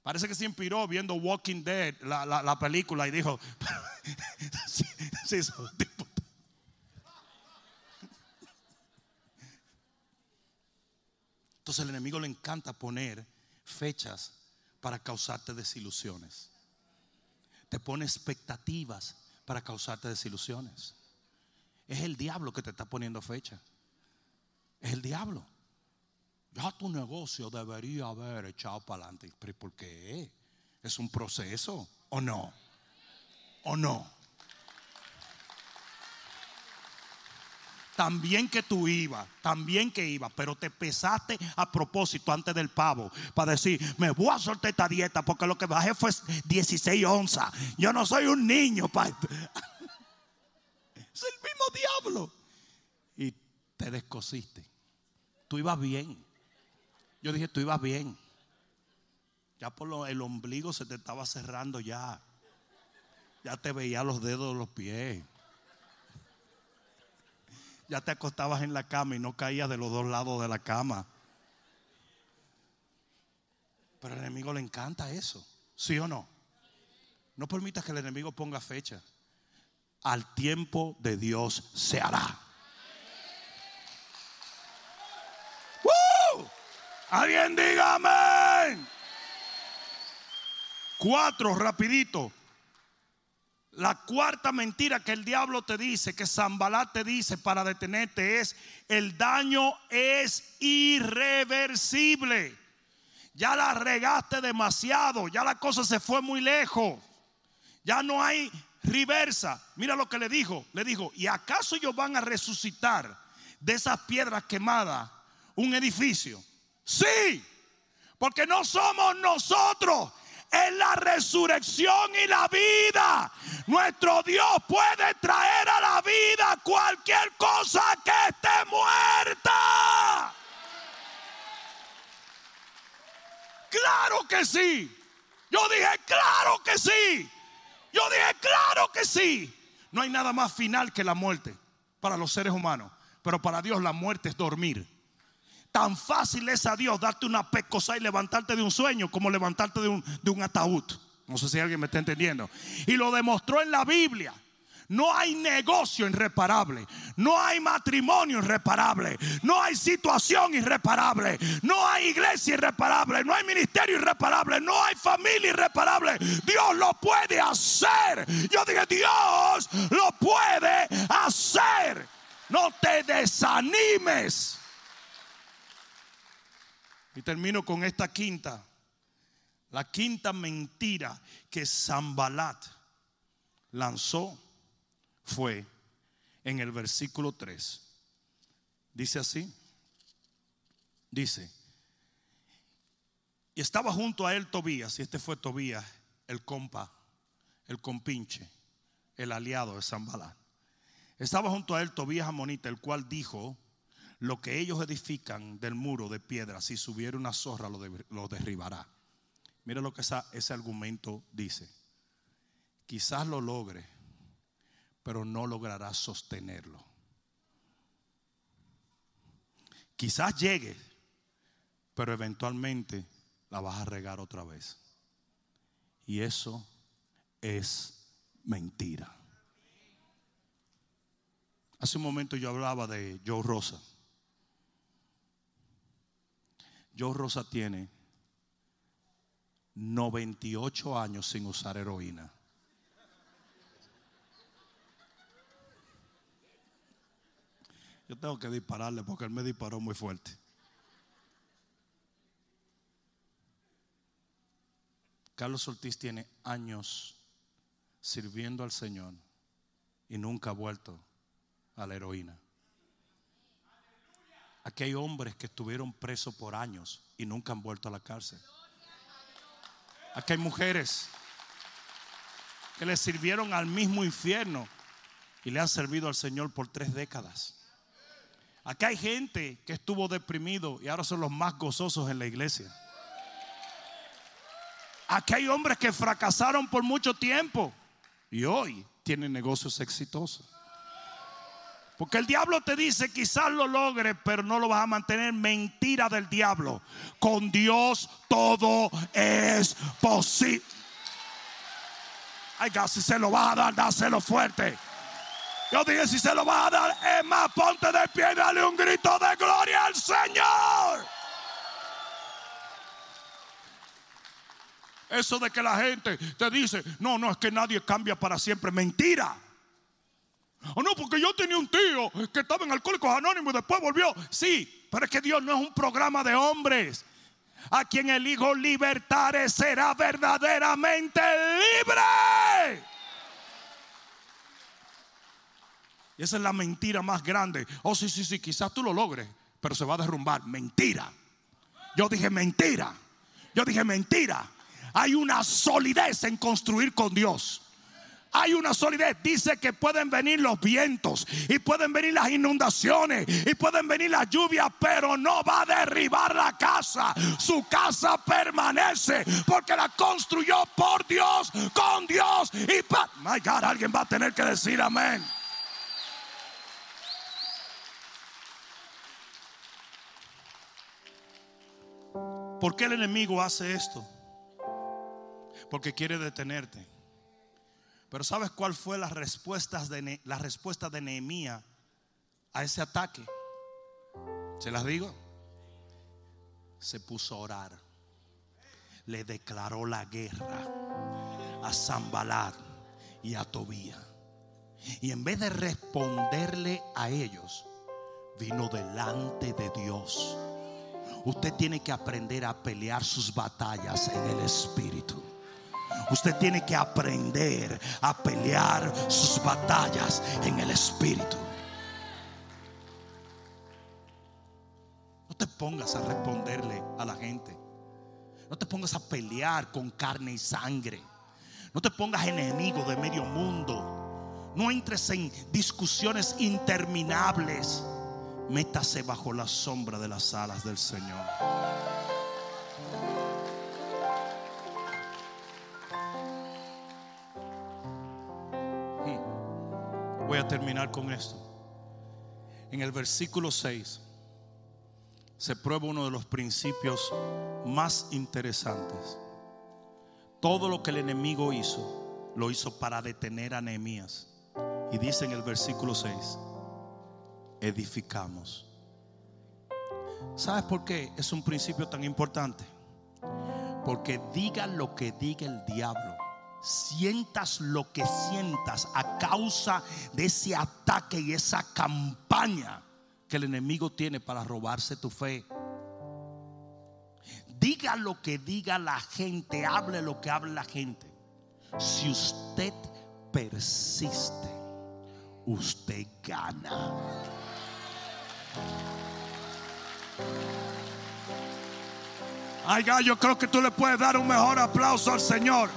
Parece que se inspiró viendo Walking Dead, la, la- la película, y dijo, Entonces el enemigo le encanta poner fechas para causarte desilusiones. Te pone expectativas para causarte desilusiones. Es el diablo que te está poniendo fecha. Es el diablo. Ya tu negocio debería haber echado para adelante. ¿Pero por qué? ¿Es un proceso o no? ¿O no? También que tú ibas, también que ibas, pero te pesaste a propósito antes del pavo para decir, me voy a soltar esta dieta porque lo que bajé fue 16 onzas. Yo no soy un niño. Es el mismo diablo. Y te descosiste. Tú ibas bien. Yo dije, tú ibas bien. Ya por lo, el ombligo se te estaba cerrando ya. Ya te veía los dedos de los pies. Ya te acostabas en la cama y no caías de los dos lados de la cama. Pero al enemigo le encanta eso. ¿Sí o no? No permitas que el enemigo ponga fecha. Al tiempo de Dios se hará. Alguien diga amén. Cuatro, rapidito. La cuarta mentira que el diablo te dice, que Zambalat te dice para detenerte es, el daño es irreversible. Ya la regaste demasiado, ya la cosa se fue muy lejos. Ya no hay reversa. Mira lo que le dijo. Le dijo, ¿y acaso ellos van a resucitar de esas piedras quemadas un edificio? Sí, porque no somos nosotros. Es la resurrección y la vida. Nuestro Dios puede traer a la vida cualquier cosa que esté muerta. Claro que sí. Yo dije, claro que sí. Yo dije, claro que sí. No hay nada más final que la muerte para los seres humanos. Pero para Dios la muerte es dormir. Tan fácil es a Dios darte una pecosa y levantarte de un sueño como levantarte de un, de un ataúd. No sé si alguien me está entendiendo. Y lo demostró en la Biblia. No hay negocio irreparable. No hay matrimonio irreparable. No hay situación irreparable. No hay iglesia irreparable. No hay ministerio irreparable. No hay familia irreparable. Dios lo puede hacer. Yo dije, Dios lo puede hacer. No te desanimes. Y termino con esta quinta. La quinta mentira que Zambalat lanzó fue en el versículo 3. Dice así. Dice. Y estaba junto a él Tobías, y este fue Tobías, el compa, el compinche, el aliado de Zambalat. Estaba junto a él Tobías Amonita, el cual dijo, lo que ellos edifican del muro de piedra, si subiera una zorra lo, derribará. Mira lo que ese argumento dice. Quizás lo logre, pero no logrará sostenerlo. Quizás llegue, pero eventualmente la vas a regar otra vez. Y eso es mentira. Hace un momento yo hablaba de Joe Rosa. Joe Rosa tiene 98 años sin usar heroína. Yo tengo que dispararle porque él me disparó muy fuerte. Carlos Ortiz tiene años sirviendo al Señor y nunca ha vuelto a la heroína. Aquí hay hombres que estuvieron presos por años y nunca han vuelto a la cárcel. Aquí hay mujeres que le sirvieron al mismo infierno y le han servido al Señor por tres décadas. Aquí hay gente que estuvo deprimido y ahora son los más gozosos en la iglesia. Aquí hay hombres que fracasaron por mucho tiempo y hoy tienen negocios exitosos. Porque el diablo te dice, quizás lo logre, pero no lo vas a mantener. Mentira del diablo. Con Dios todo es posible. Ay, si se lo va a dar, dáselo fuerte. Yo dije, si se lo va a dar, es más, ponte de pie dale un grito de gloria al Señor. Eso de que la gente te dice, no, no, es que nadie cambia para siempre. Mentira. O no, porque yo tenía un tío que estaba en Alcohólicos Anónimos y después volvió. Sí, pero es que Dios no es un programa de hombres. A quien el Hijo libertare será verdaderamente libre. Y esa es la mentira más grande. Oh, sí, sí, sí, quizás tú lo logres, pero se va a derrumbar. Mentira. Yo dije mentira. Yo dije mentira. Hay una solidez en construir con Dios hay una solidez. Dice que pueden venir los vientos y pueden venir las inundaciones y pueden venir las lluvias, pero no va a derribar la casa. Su casa permanece porque la construyó por Dios, con Dios y para... My God, alguien va a tener que decir amén. ¿Por qué el enemigo hace esto? Porque quiere detenerte. Pero ¿sabes cuál fue la respuesta de, respuesta de Nehemías a ese ataque? ¿Se las digo? Se puso a orar. Le declaró la guerra a Zambalat y a Tobía. Y en vez de responderle a ellos, vino delante de Dios. Usted tiene que aprender a pelear sus batallas en el Espíritu. Usted tiene que aprender a pelear sus batallas en el Espíritu. No te pongas a responderle a la gente. No te pongas a pelear con carne y sangre. No te pongas enemigo de medio mundo. No entres en discusiones interminables. Métase bajo la sombra de las alas del Señor. Voy a terminar con esto. En el versículo 6 se prueba uno de los principios más interesantes. Todo lo que el enemigo hizo, lo hizo para detener a Nehemías. Y dice en el versículo 6, edificamos. ¿Sabes por qué es un principio tan importante? Porque diga lo que diga el diablo, sientas lo que sientas a causa de ese ataque y esa campaña que el enemigo tiene para robarse tu fe. Diga lo que diga la gente, hable lo que hable la gente. Si usted persiste, usted gana. Ay, yo creo que tú le puedes dar un mejor aplauso al Señor.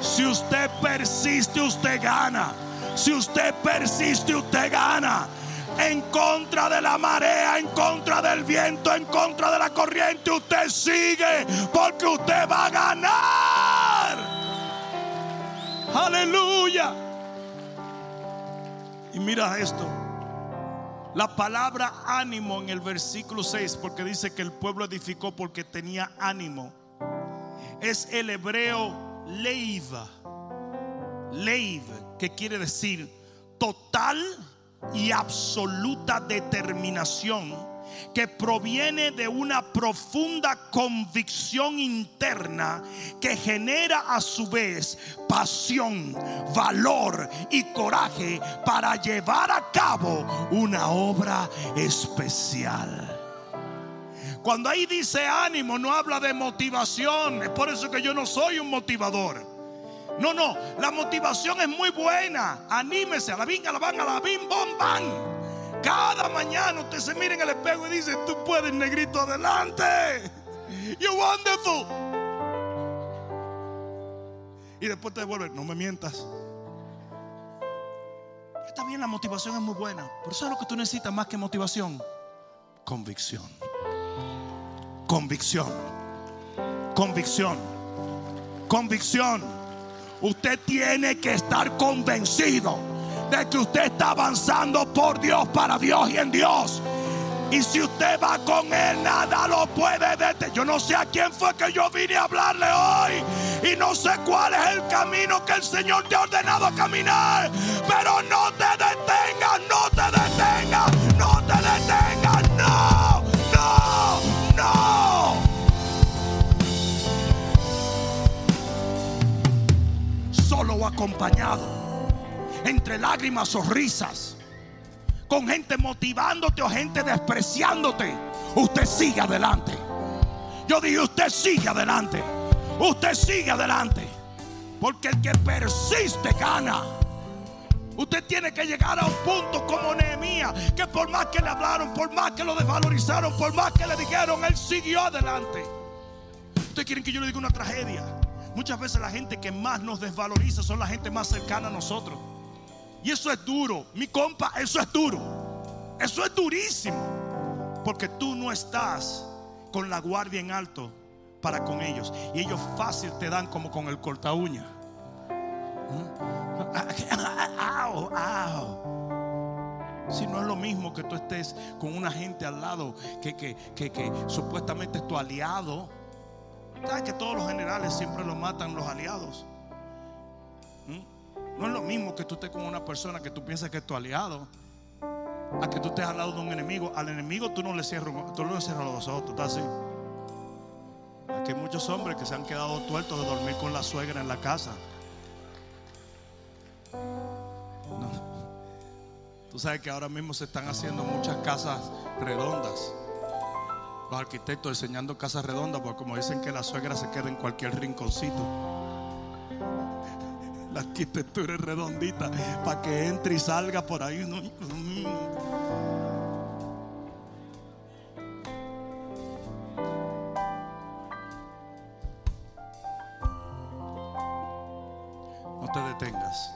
Si usted persiste, usted gana. Si usted persiste, usted gana. En contra de la marea, en contra del viento, en contra de la corriente, usted sigue porque usted va a ganar. Aleluya. Y mira esto. La palabra ánimo en el versículo 6, porque dice que el pueblo edificó porque tenía ánimo, es el hebreo leiva. Leiv, que quiere decir total y absoluta determinación que proviene de una profunda convicción interna que genera a su vez pasión, valor y coraje para llevar a cabo una obra especial. Cuando ahí dice ánimo, no habla de motivación. Es por eso que yo no soy un motivador. No, no, la motivación es muy buena. Anímese a la bing, a la van, a la bim, bom, bam. Cada mañana usted se mira en el espejo y dice, tú puedes, negrito, adelante. You're wonderful. Y después te devuelve, no me mientas. Está bien, la motivación es muy buena. Pero eso es lo que tú necesitas más que motivación. Convicción. Convicción. Convicción. Convicción. Usted tiene que estar convencido de que usted está avanzando por Dios, para Dios y en Dios. Y si usted va con Él, nada lo puede detener. Yo no sé a quién fue que yo vine a hablarle hoy. Y no sé cuál es el camino que el Señor te ha ordenado caminar. Pero no te acompañado, entre lágrimas o risas con gente motivándote o gente despreciándote, usted sigue adelante. Yo dije, usted sigue adelante. Usted sigue adelante. Porque el que persiste gana. Usted tiene que llegar a un punto como Nehemías, que por más que le hablaron, por más que lo desvalorizaron, por más que le dijeron, él siguió adelante. Ustedes quieren que yo le diga una tragedia. Muchas veces la gente que más nos desvaloriza son la gente más cercana a nosotros. Y eso es duro. Mi compa, eso es duro. Eso es durísimo. Porque tú no estás con la guardia en alto para con ellos. Y ellos fácil te dan como con el corta uña. Si no es lo mismo que tú estés con una gente al lado que, que, supuestamente es tu aliado. ¿Sabes que todos los generales siempre lo matan los aliados? No es lo mismo que tú estés con una persona que tú piensas que es tu aliado. A que tú estés al lado de un enemigo. Al enemigo tú no le cierras, tú no le cierras los ojos, tú estás así. Aquí hay muchos hombres que se han quedado tuertos de dormir con la suegra en la casa. Tú sabes que ahora mismo se están haciendo muchas casas redondas. Los arquitectos enseñando casas redondas, porque como dicen que la suegra se queda en cualquier rinconcito la arquitectura es redondita para que entre y salga por ahí. No, te detengas.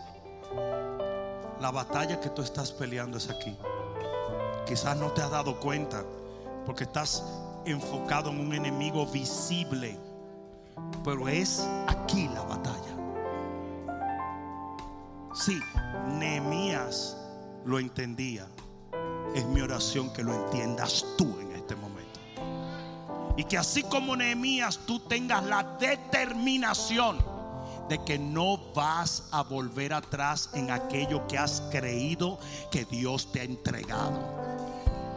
La batalla que tú estás peleando es aquí. Quizás no te has dado cuenta porque estás enfocado en un enemigo visible. Pero es aquí la batalla. Sí, Nehemías lo entendía. Es mi oración que lo entiendas tú en este momento. Y que así como Nehemías tú tengas la determinación de que no vas a volver atrás en aquello que has creído que Dios te ha entregado.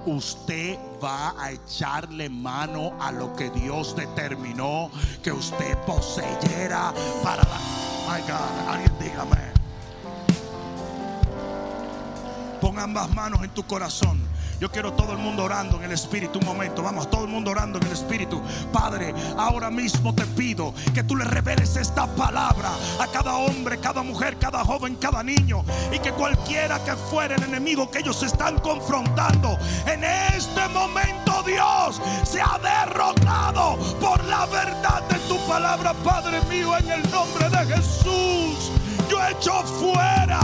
Usted va a echarle mano a lo que Dios determinó que usted poseyera para la... My God, alguien dígame. Pon ambas manos en tu corazón. Yo quiero todo el mundo orando en el Espíritu. Un momento, vamos, todo el mundo orando en el Espíritu. Padre, ahora mismo te pido que tú le reveles esta palabra a cada hombre, cada mujer, cada joven, cada niño. Y que cualquiera que fuera el enemigo que ellos están confrontando, en este momento Dios se ha derrotado por la verdad de tu palabra, Padre mío, en el nombre de Jesús. Yo echo fuera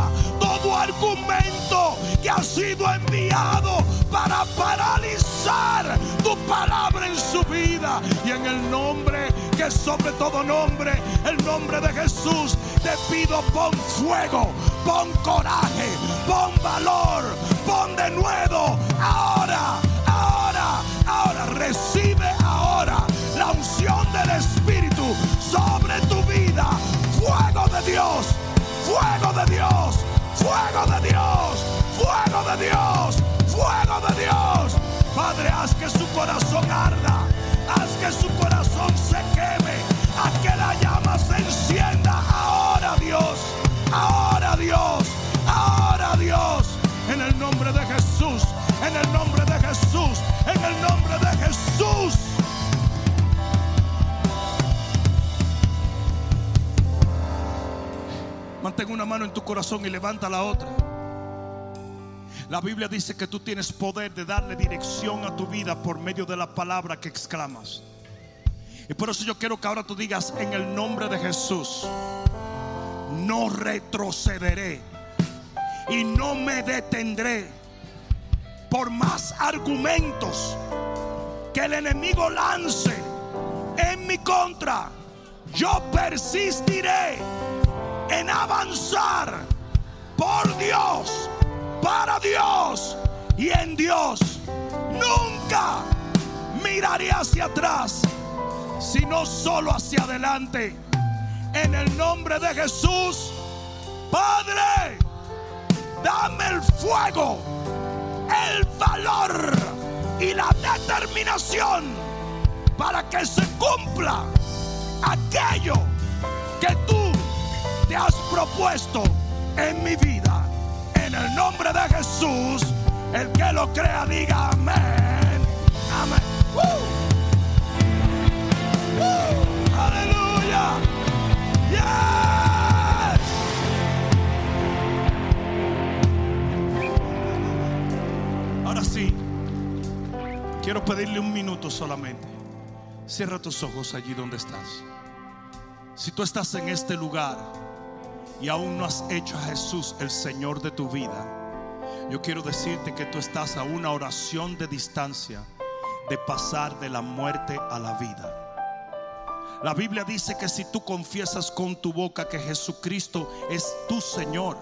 todo argumento que ha sido enviado para paralizar tu palabra en su vida. Y en el nombre que sobre todo nombre, el nombre de Jesús, te pido pon fuego, pon coraje, pon valor, pon de nuevo. Ahora, ahora, ahora, recibe ahora la unción del Espíritu sobre tu vida. Fuego de Dios, fuego de Dios, fuego de Dios, fuego de Dios, fuego de Dios. Padre, haz que su corazón arda, haz que su corazón se queme, Una mano en tu corazón y levanta la otra. La Biblia dice que tú tienes poder de darle dirección a tu vida por medio de la palabra que exclamas. Y por eso yo quiero que ahora tú digas en el nombre de Jesús, no retrocederé y no me detendré por más argumentos que el enemigo lance en mi contra. Yo persistiré en avanzar por Dios, para Dios y en Dios. Nunca miraré hacia atrás, sino solo hacia adelante. En el nombre de Jesús, Padre, dame el fuego, el valor y la determinación para que se cumpla aquello que tú te has propuesto en mi vida. En el nombre de Jesús, el que lo crea diga amén. Amén. ¡Woo! ¡Woo! Aleluya. Ahora sí, quiero pedirle un minuto solamente. Cierra tus ojos allí donde estás. Si tú estás en este lugar y aún no has hecho a Jesús el Señor de tu vida, yo quiero decirte que tú estás a una oración de distancia de pasar de la muerte a la vida. La Biblia dice que si tú confiesas con tu boca que Jesucristo es tu Señor,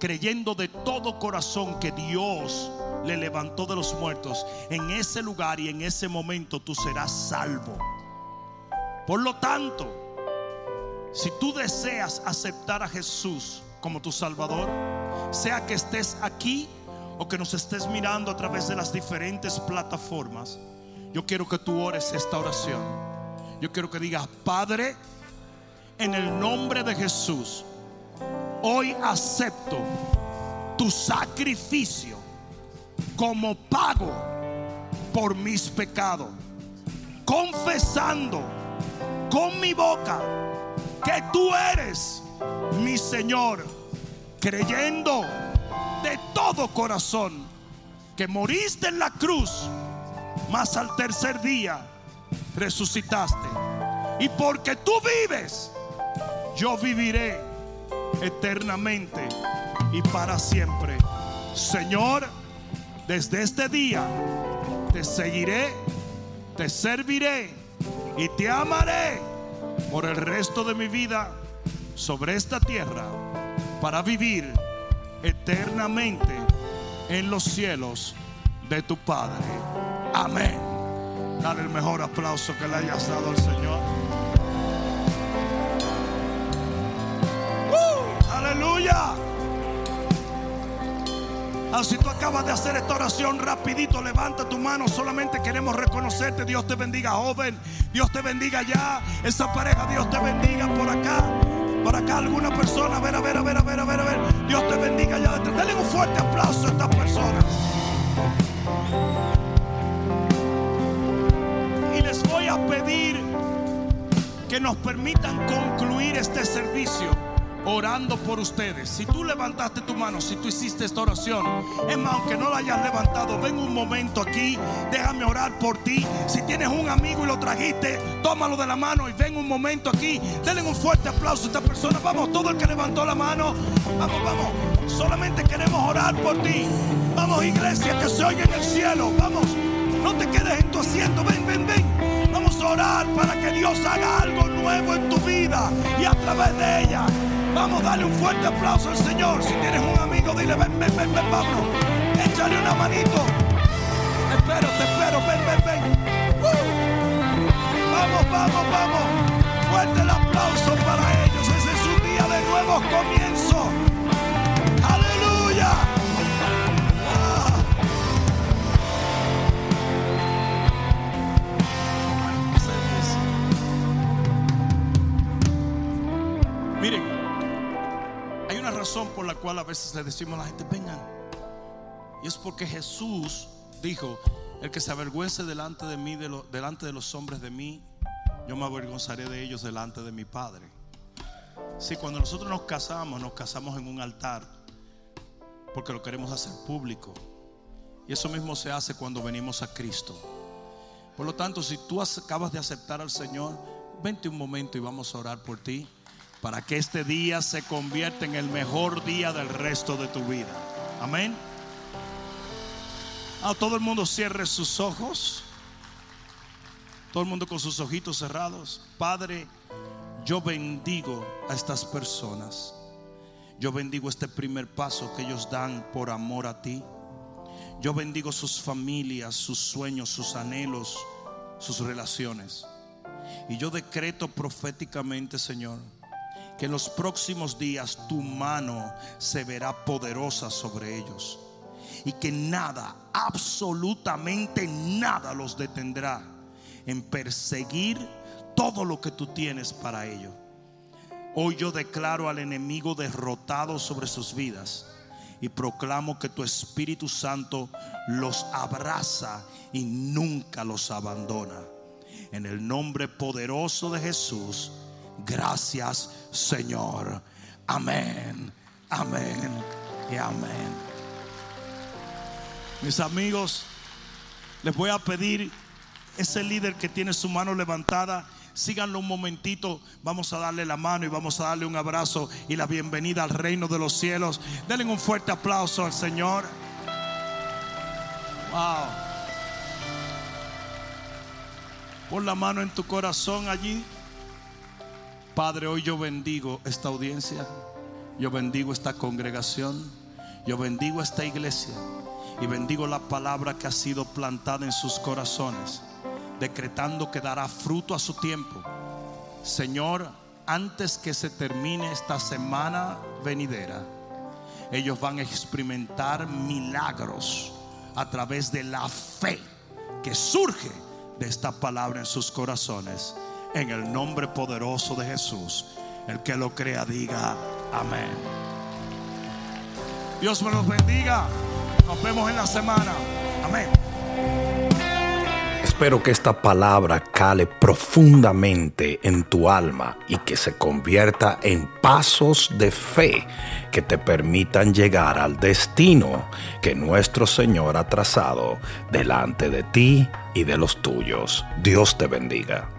creyendo de todo corazón que Dios le levantó de los muertos, en ese lugar y en ese momento tú serás salvo. Por lo tanto, si tú deseas aceptar a Jesús como tu Salvador, sea que estés aquí o que nos estés mirando a través de las diferentes plataformas, yo quiero que tú ores esta oración. Yo quiero que digas, Padre, en el nombre de Jesús, hoy acepto tu sacrificio como pago por mis pecados, confesando con mi boca que tú eres mi Señor, creyendo de todo corazón que moriste en la cruz, mas al tercer día resucitaste. Y porque tú vives, yo viviré eternamente y para siempre. Señor, desde este día te seguiré, te serviré y te amaré por el resto de mi vida sobre esta tierra para vivir eternamente en los cielos de tu Padre. Amén. Dale el mejor aplauso que le hayas dado al Señor. ¡Uh! Aleluya. Ah, si tú acabas de hacer esta oración rapidito, levanta tu mano. Solamente queremos reconocerte. Dios te bendiga, joven. Dios te bendiga ya. Esa pareja, Dios te bendiga por acá. Por acá alguna persona. A ver, a ver, a ver, a ver, a ver, a ver. Dios te bendiga ya. Denle un fuerte aplauso a esta persona. Y les voy a pedir que nos permitan concluir este servicio orando por ustedes. Si tú levantaste tu mano, si tú hiciste esta oración, es más, aunque no la hayas levantado, ven un momento aquí, déjame orar por ti. Si tienes un amigo y lo trajiste, tómalo de la mano y ven un momento aquí. Denle un fuerte aplauso a esta persona. Vamos, todo el que levantó la mano, vamos, vamos. Solamente queremos orar por ti. Vamos, iglesia, que se oye en el cielo. Vamos, no te quedes en tu asiento. Ven, ven, ven. Vamos a orar para que Dios haga algo nuevo en tu vida y a través de ella. Vamos a darle un fuerte aplauso al Señor. Si tienes un amigo, dile, ven, ven, ven, ven, Pablo. Échale una manito. espero, te espero, ven, ven, ven. Uh. Vamos, vamos, vamos. Fuerte el aplauso para ellos. Ese es un día de nuevos comienzos. Por la cual a veces le decimos a la gente, vengan. Y es porque Jesús dijo, el que se avergüence delante de mí, delante de los hombres de mí, yo me avergonzaré de ellos delante de mi Padre. Si cuando nosotros nos casamos, nos casamos en un altar, porque lo queremos hacer público. Y eso mismo se hace cuando venimos a Cristo. Por lo tanto, si tú acabas de aceptar al Señor, vente un momento y vamos a orar por ti para que este día se convierta en el mejor día del resto de tu vida. Amén. A ah, todo el mundo cierre sus ojos. Todo el mundo con sus ojitos cerrados. Padre, yo bendigo a estas personas. Yo bendigo este primer paso que ellos dan por amor a ti. Yo bendigo sus familias, sus sueños, sus anhelos, sus relaciones. Y yo decreto proféticamente, Señor, que en los próximos días tu mano se verá poderosa sobre ellos y que nada, absolutamente nada los detendrá en perseguir todo lo que tú tienes para ellos. Hoy yo declaro al enemigo derrotado sobre sus vidas y proclamo que tu Espíritu Santo los abraza y nunca los abandona. En el nombre poderoso de Jesús. Gracias Señor. Amén, amén y amén. Mis amigos, les voy a pedir ese líder que tiene su mano levantada. Síganlo un momentito. Vamos a darle la mano y vamos a darle un abrazo y la bienvenida al reino de los cielos. Denle un fuerte aplauso al Señor. Wow. Pon la mano en tu corazón allí. Padre, hoy yo bendigo esta audiencia, yo bendigo esta congregación, yo bendigo esta iglesia y bendigo la palabra que ha sido plantada en sus corazones, decretando que dará fruto a su tiempo. Señor, antes que se termine esta semana venidera, ellos van a experimentar milagros a través de la fe que surge de esta palabra en sus corazones en el nombre poderoso de Jesús. El que lo crea diga amén. Dios me los bendiga. Nos vemos en la semana. Amén. Espero que esta palabra cale profundamente en tu alma y que se convierta en pasos de fe que te permitan llegar al destino que nuestro Señor ha trazado delante de ti y de los tuyos. Dios te bendiga.